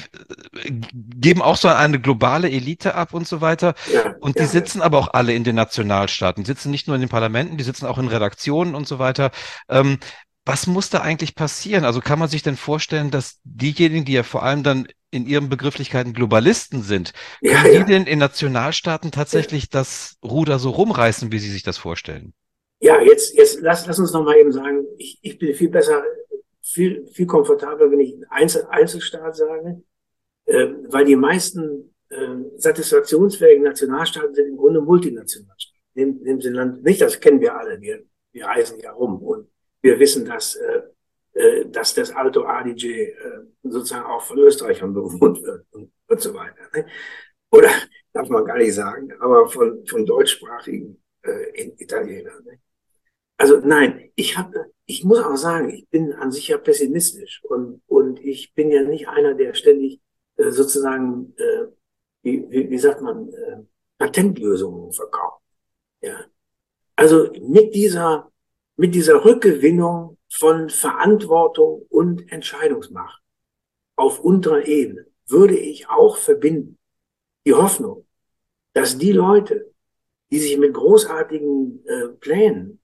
äh, geben auch so eine globale Elite ab und so weiter. Ja, und die ja, sitzen ja. aber auch alle in den Nationalstaaten. Die sitzen nicht nur in den Parlamenten, die sitzen auch in Redaktionen und so weiter. Ähm, was muss da eigentlich passieren? Also kann man sich denn vorstellen, dass diejenigen, die ja vor allem dann in ihren Begrifflichkeiten Globalisten sind, können die denn in Nationalstaaten tatsächlich das Ruder so rumreißen, wie sie sich das vorstellen? Ja, jetzt, jetzt lass, lass uns noch mal eben sagen, ich, ich bin viel besser viel, viel komfortabler, wenn ich Einzel Einzelstaat sage, äh, weil die meisten äh, satisfaktionsfähigen Nationalstaaten sind im Grunde Multinationalstaaten. In dem Sinne, nicht, das kennen wir alle, wir, wir reisen ja rum und wir wissen, dass, äh, äh, dass das Alto Adige äh, sozusagen auch von Österreichern bewohnt wird und, und so weiter. Ne? Oder darf man gar nicht sagen, aber von, von deutschsprachigen äh, Italienern. Ne? Also nein, ich habe ich muss auch sagen, ich bin an sich ja pessimistisch und, und ich bin ja nicht einer, der ständig äh, sozusagen, äh, wie, wie, wie sagt man, äh, Patentlösungen verkauft. Ja. Also mit dieser, mit dieser Rückgewinnung von Verantwortung und Entscheidungsmacht auf unterer Ebene würde ich auch verbinden die Hoffnung, dass die Leute, die sich mit großartigen äh, Plänen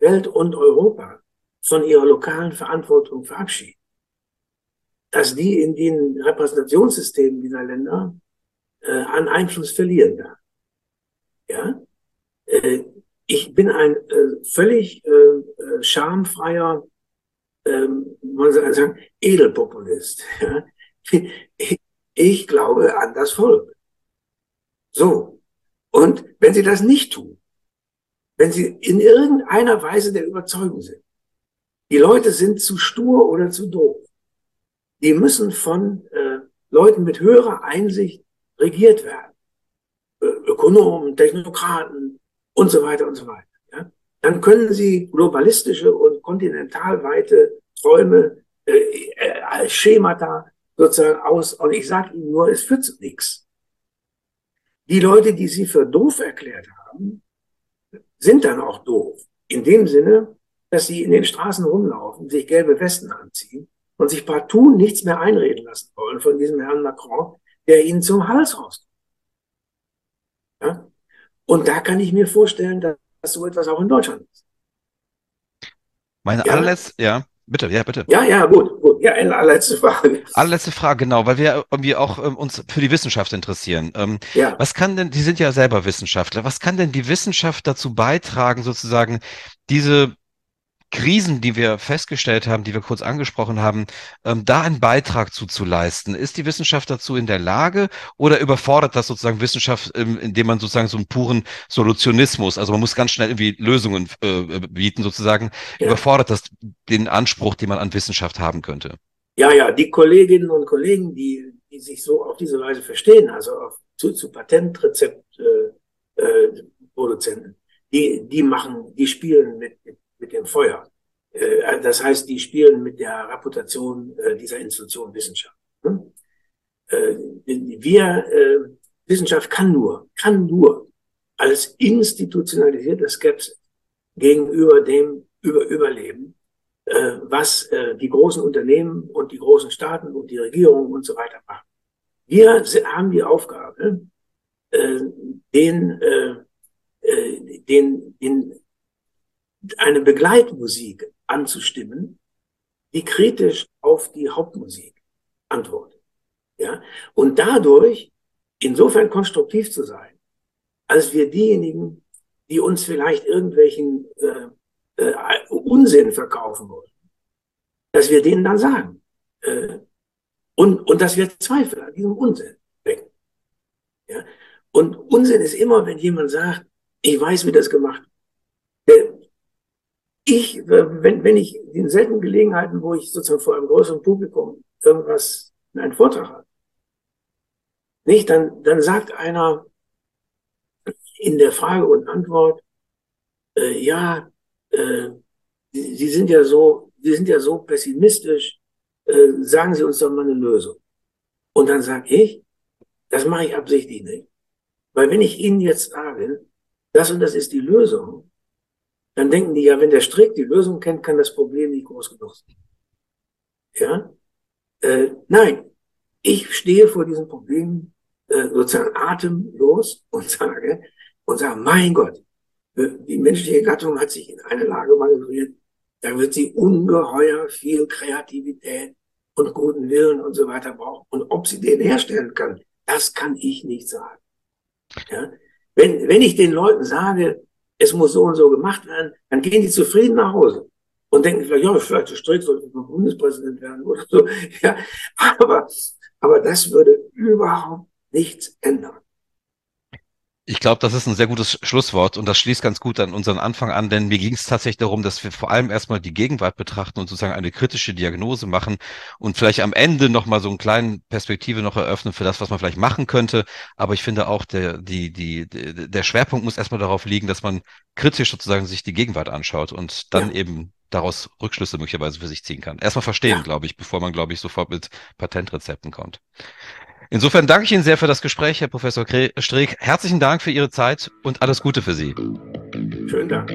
Welt und Europa von ihrer lokalen Verantwortung verabschieden. Dass die in den Repräsentationssystemen dieser Länder äh, an Einfluss verlieren werden. Ja? Äh, ich bin ein äh, völlig äh, äh schamfreier, äh, man soll sagen, Edelpopulist. Ja? Ich glaube an das Volk. So. Und wenn sie das nicht tun, wenn sie in irgendeiner Weise der Überzeugung sind, die Leute sind zu stur oder zu doof. Die müssen von äh, Leuten mit höherer Einsicht regiert werden. Äh, Ökonomen, Technokraten und so weiter und so weiter. Ja? Dann können sie globalistische und kontinentalweite Träume äh, äh, Schemata sozusagen aus. Und ich sage Ihnen nur, es führt zu nichts. Die Leute, die Sie für doof erklärt haben, sind dann auch doof. In dem Sinne, dass sie in den Straßen rumlaufen, sich gelbe Westen anziehen und sich partout nichts mehr einreden lassen wollen von diesem Herrn Macron, der ihnen zum Hals rauskommt. Ja? Und da kann ich mir vorstellen, dass so etwas auch in Deutschland ist. Meine ja. allerletzte, ja, bitte, ja, bitte. Ja, ja, gut, gut. Ja, eine allerletzte Frage. Allerletzte Frage, genau, weil wir irgendwie auch ähm, uns für die Wissenschaft interessieren. Ähm, ja. Was kann denn, die sind ja selber Wissenschaftler, was kann denn die Wissenschaft dazu beitragen, sozusagen diese Krisen, die wir festgestellt haben, die wir kurz angesprochen haben, ähm, da einen Beitrag zu, leisten. Ist die Wissenschaft dazu in der Lage oder überfordert das sozusagen Wissenschaft, ähm, indem man sozusagen so einen puren Solutionismus, also man muss ganz schnell irgendwie Lösungen äh, bieten sozusagen, ja. überfordert das den Anspruch, den man an Wissenschaft haben könnte? Ja, ja, die Kolleginnen und Kollegen, die, die sich so auf diese Weise verstehen, also auf, zu, zu Patentrezeptproduzenten, äh, äh, die, die machen, die spielen mit, mit mit dem Feuer. Äh, das heißt, die spielen mit der Reputation äh, dieser Institution Wissenschaft. Hm? Äh, wir, Wissenschaft kann nur, kann nur als institutionalisierte Skepsis gegenüber dem über Überleben, was die großen Unternehmen und die großen Staaten und die Regierungen und so weiter machen. Wir haben die Aufgabe, den, den, den eine Begleitmusik anzustimmen, die kritisch auf die Hauptmusik antwortet. Ja? Und dadurch insofern konstruktiv zu sein, als wir diejenigen, die uns vielleicht irgendwelchen äh, äh, Unsinn verkaufen wollen, dass wir denen dann sagen, äh, und, und dass wir Zweifel an diesem Unsinn wecken. Ja? Und Unsinn ist immer, wenn jemand sagt, ich weiß, wie das gemacht wird. Ich, wenn, wenn ich in seltenen Gelegenheiten, wo ich sozusagen vor einem größeren Publikum irgendwas, einen Vortrag habe, nicht, dann, dann sagt einer in der Frage und Antwort, äh, ja, äh, Sie, Sie sind ja so, Sie sind ja so pessimistisch, äh, sagen Sie uns doch mal eine Lösung. Und dann sage ich, das mache ich absichtlich nicht. Weil wenn ich Ihnen jetzt sage, das und das ist die Lösung, dann denken die ja, wenn der Strick die Lösung kennt, kann das Problem nicht groß genug sein. Ja? Äh, nein, ich stehe vor diesem Problem äh, sozusagen atemlos und sage, und sage, mein Gott, äh, die menschliche Gattung hat sich in eine Lage manövriert, da wird sie ungeheuer viel Kreativität und guten Willen und so weiter brauchen. Und ob sie den herstellen kann, das kann ich nicht sagen. Ja? Wenn, wenn ich den Leuten sage, es muss so und so gemacht werden, dann gehen die zufrieden nach Hause und denken vielleicht, ja, vielleicht Strick sollte mal Bundespräsident werden oder so. Ja, aber, aber das würde überhaupt nichts ändern. Ich glaube, das ist ein sehr gutes Schlusswort und das schließt ganz gut an unseren Anfang an, denn mir ging es tatsächlich darum, dass wir vor allem erstmal die Gegenwart betrachten und sozusagen eine kritische Diagnose machen und vielleicht am Ende nochmal so einen kleinen Perspektive noch eröffnen für das, was man vielleicht machen könnte. Aber ich finde auch, der, die, die, der Schwerpunkt muss erstmal darauf liegen, dass man kritisch sozusagen sich die Gegenwart anschaut und dann ja. eben daraus Rückschlüsse möglicherweise für sich ziehen kann. Erstmal verstehen, ja. glaube ich, bevor man, glaube ich, sofort mit Patentrezepten kommt. Insofern danke ich Ihnen sehr für das Gespräch, Herr Professor Streeck. Herzlichen Dank für Ihre Zeit und alles Gute für Sie. Schönen Dank.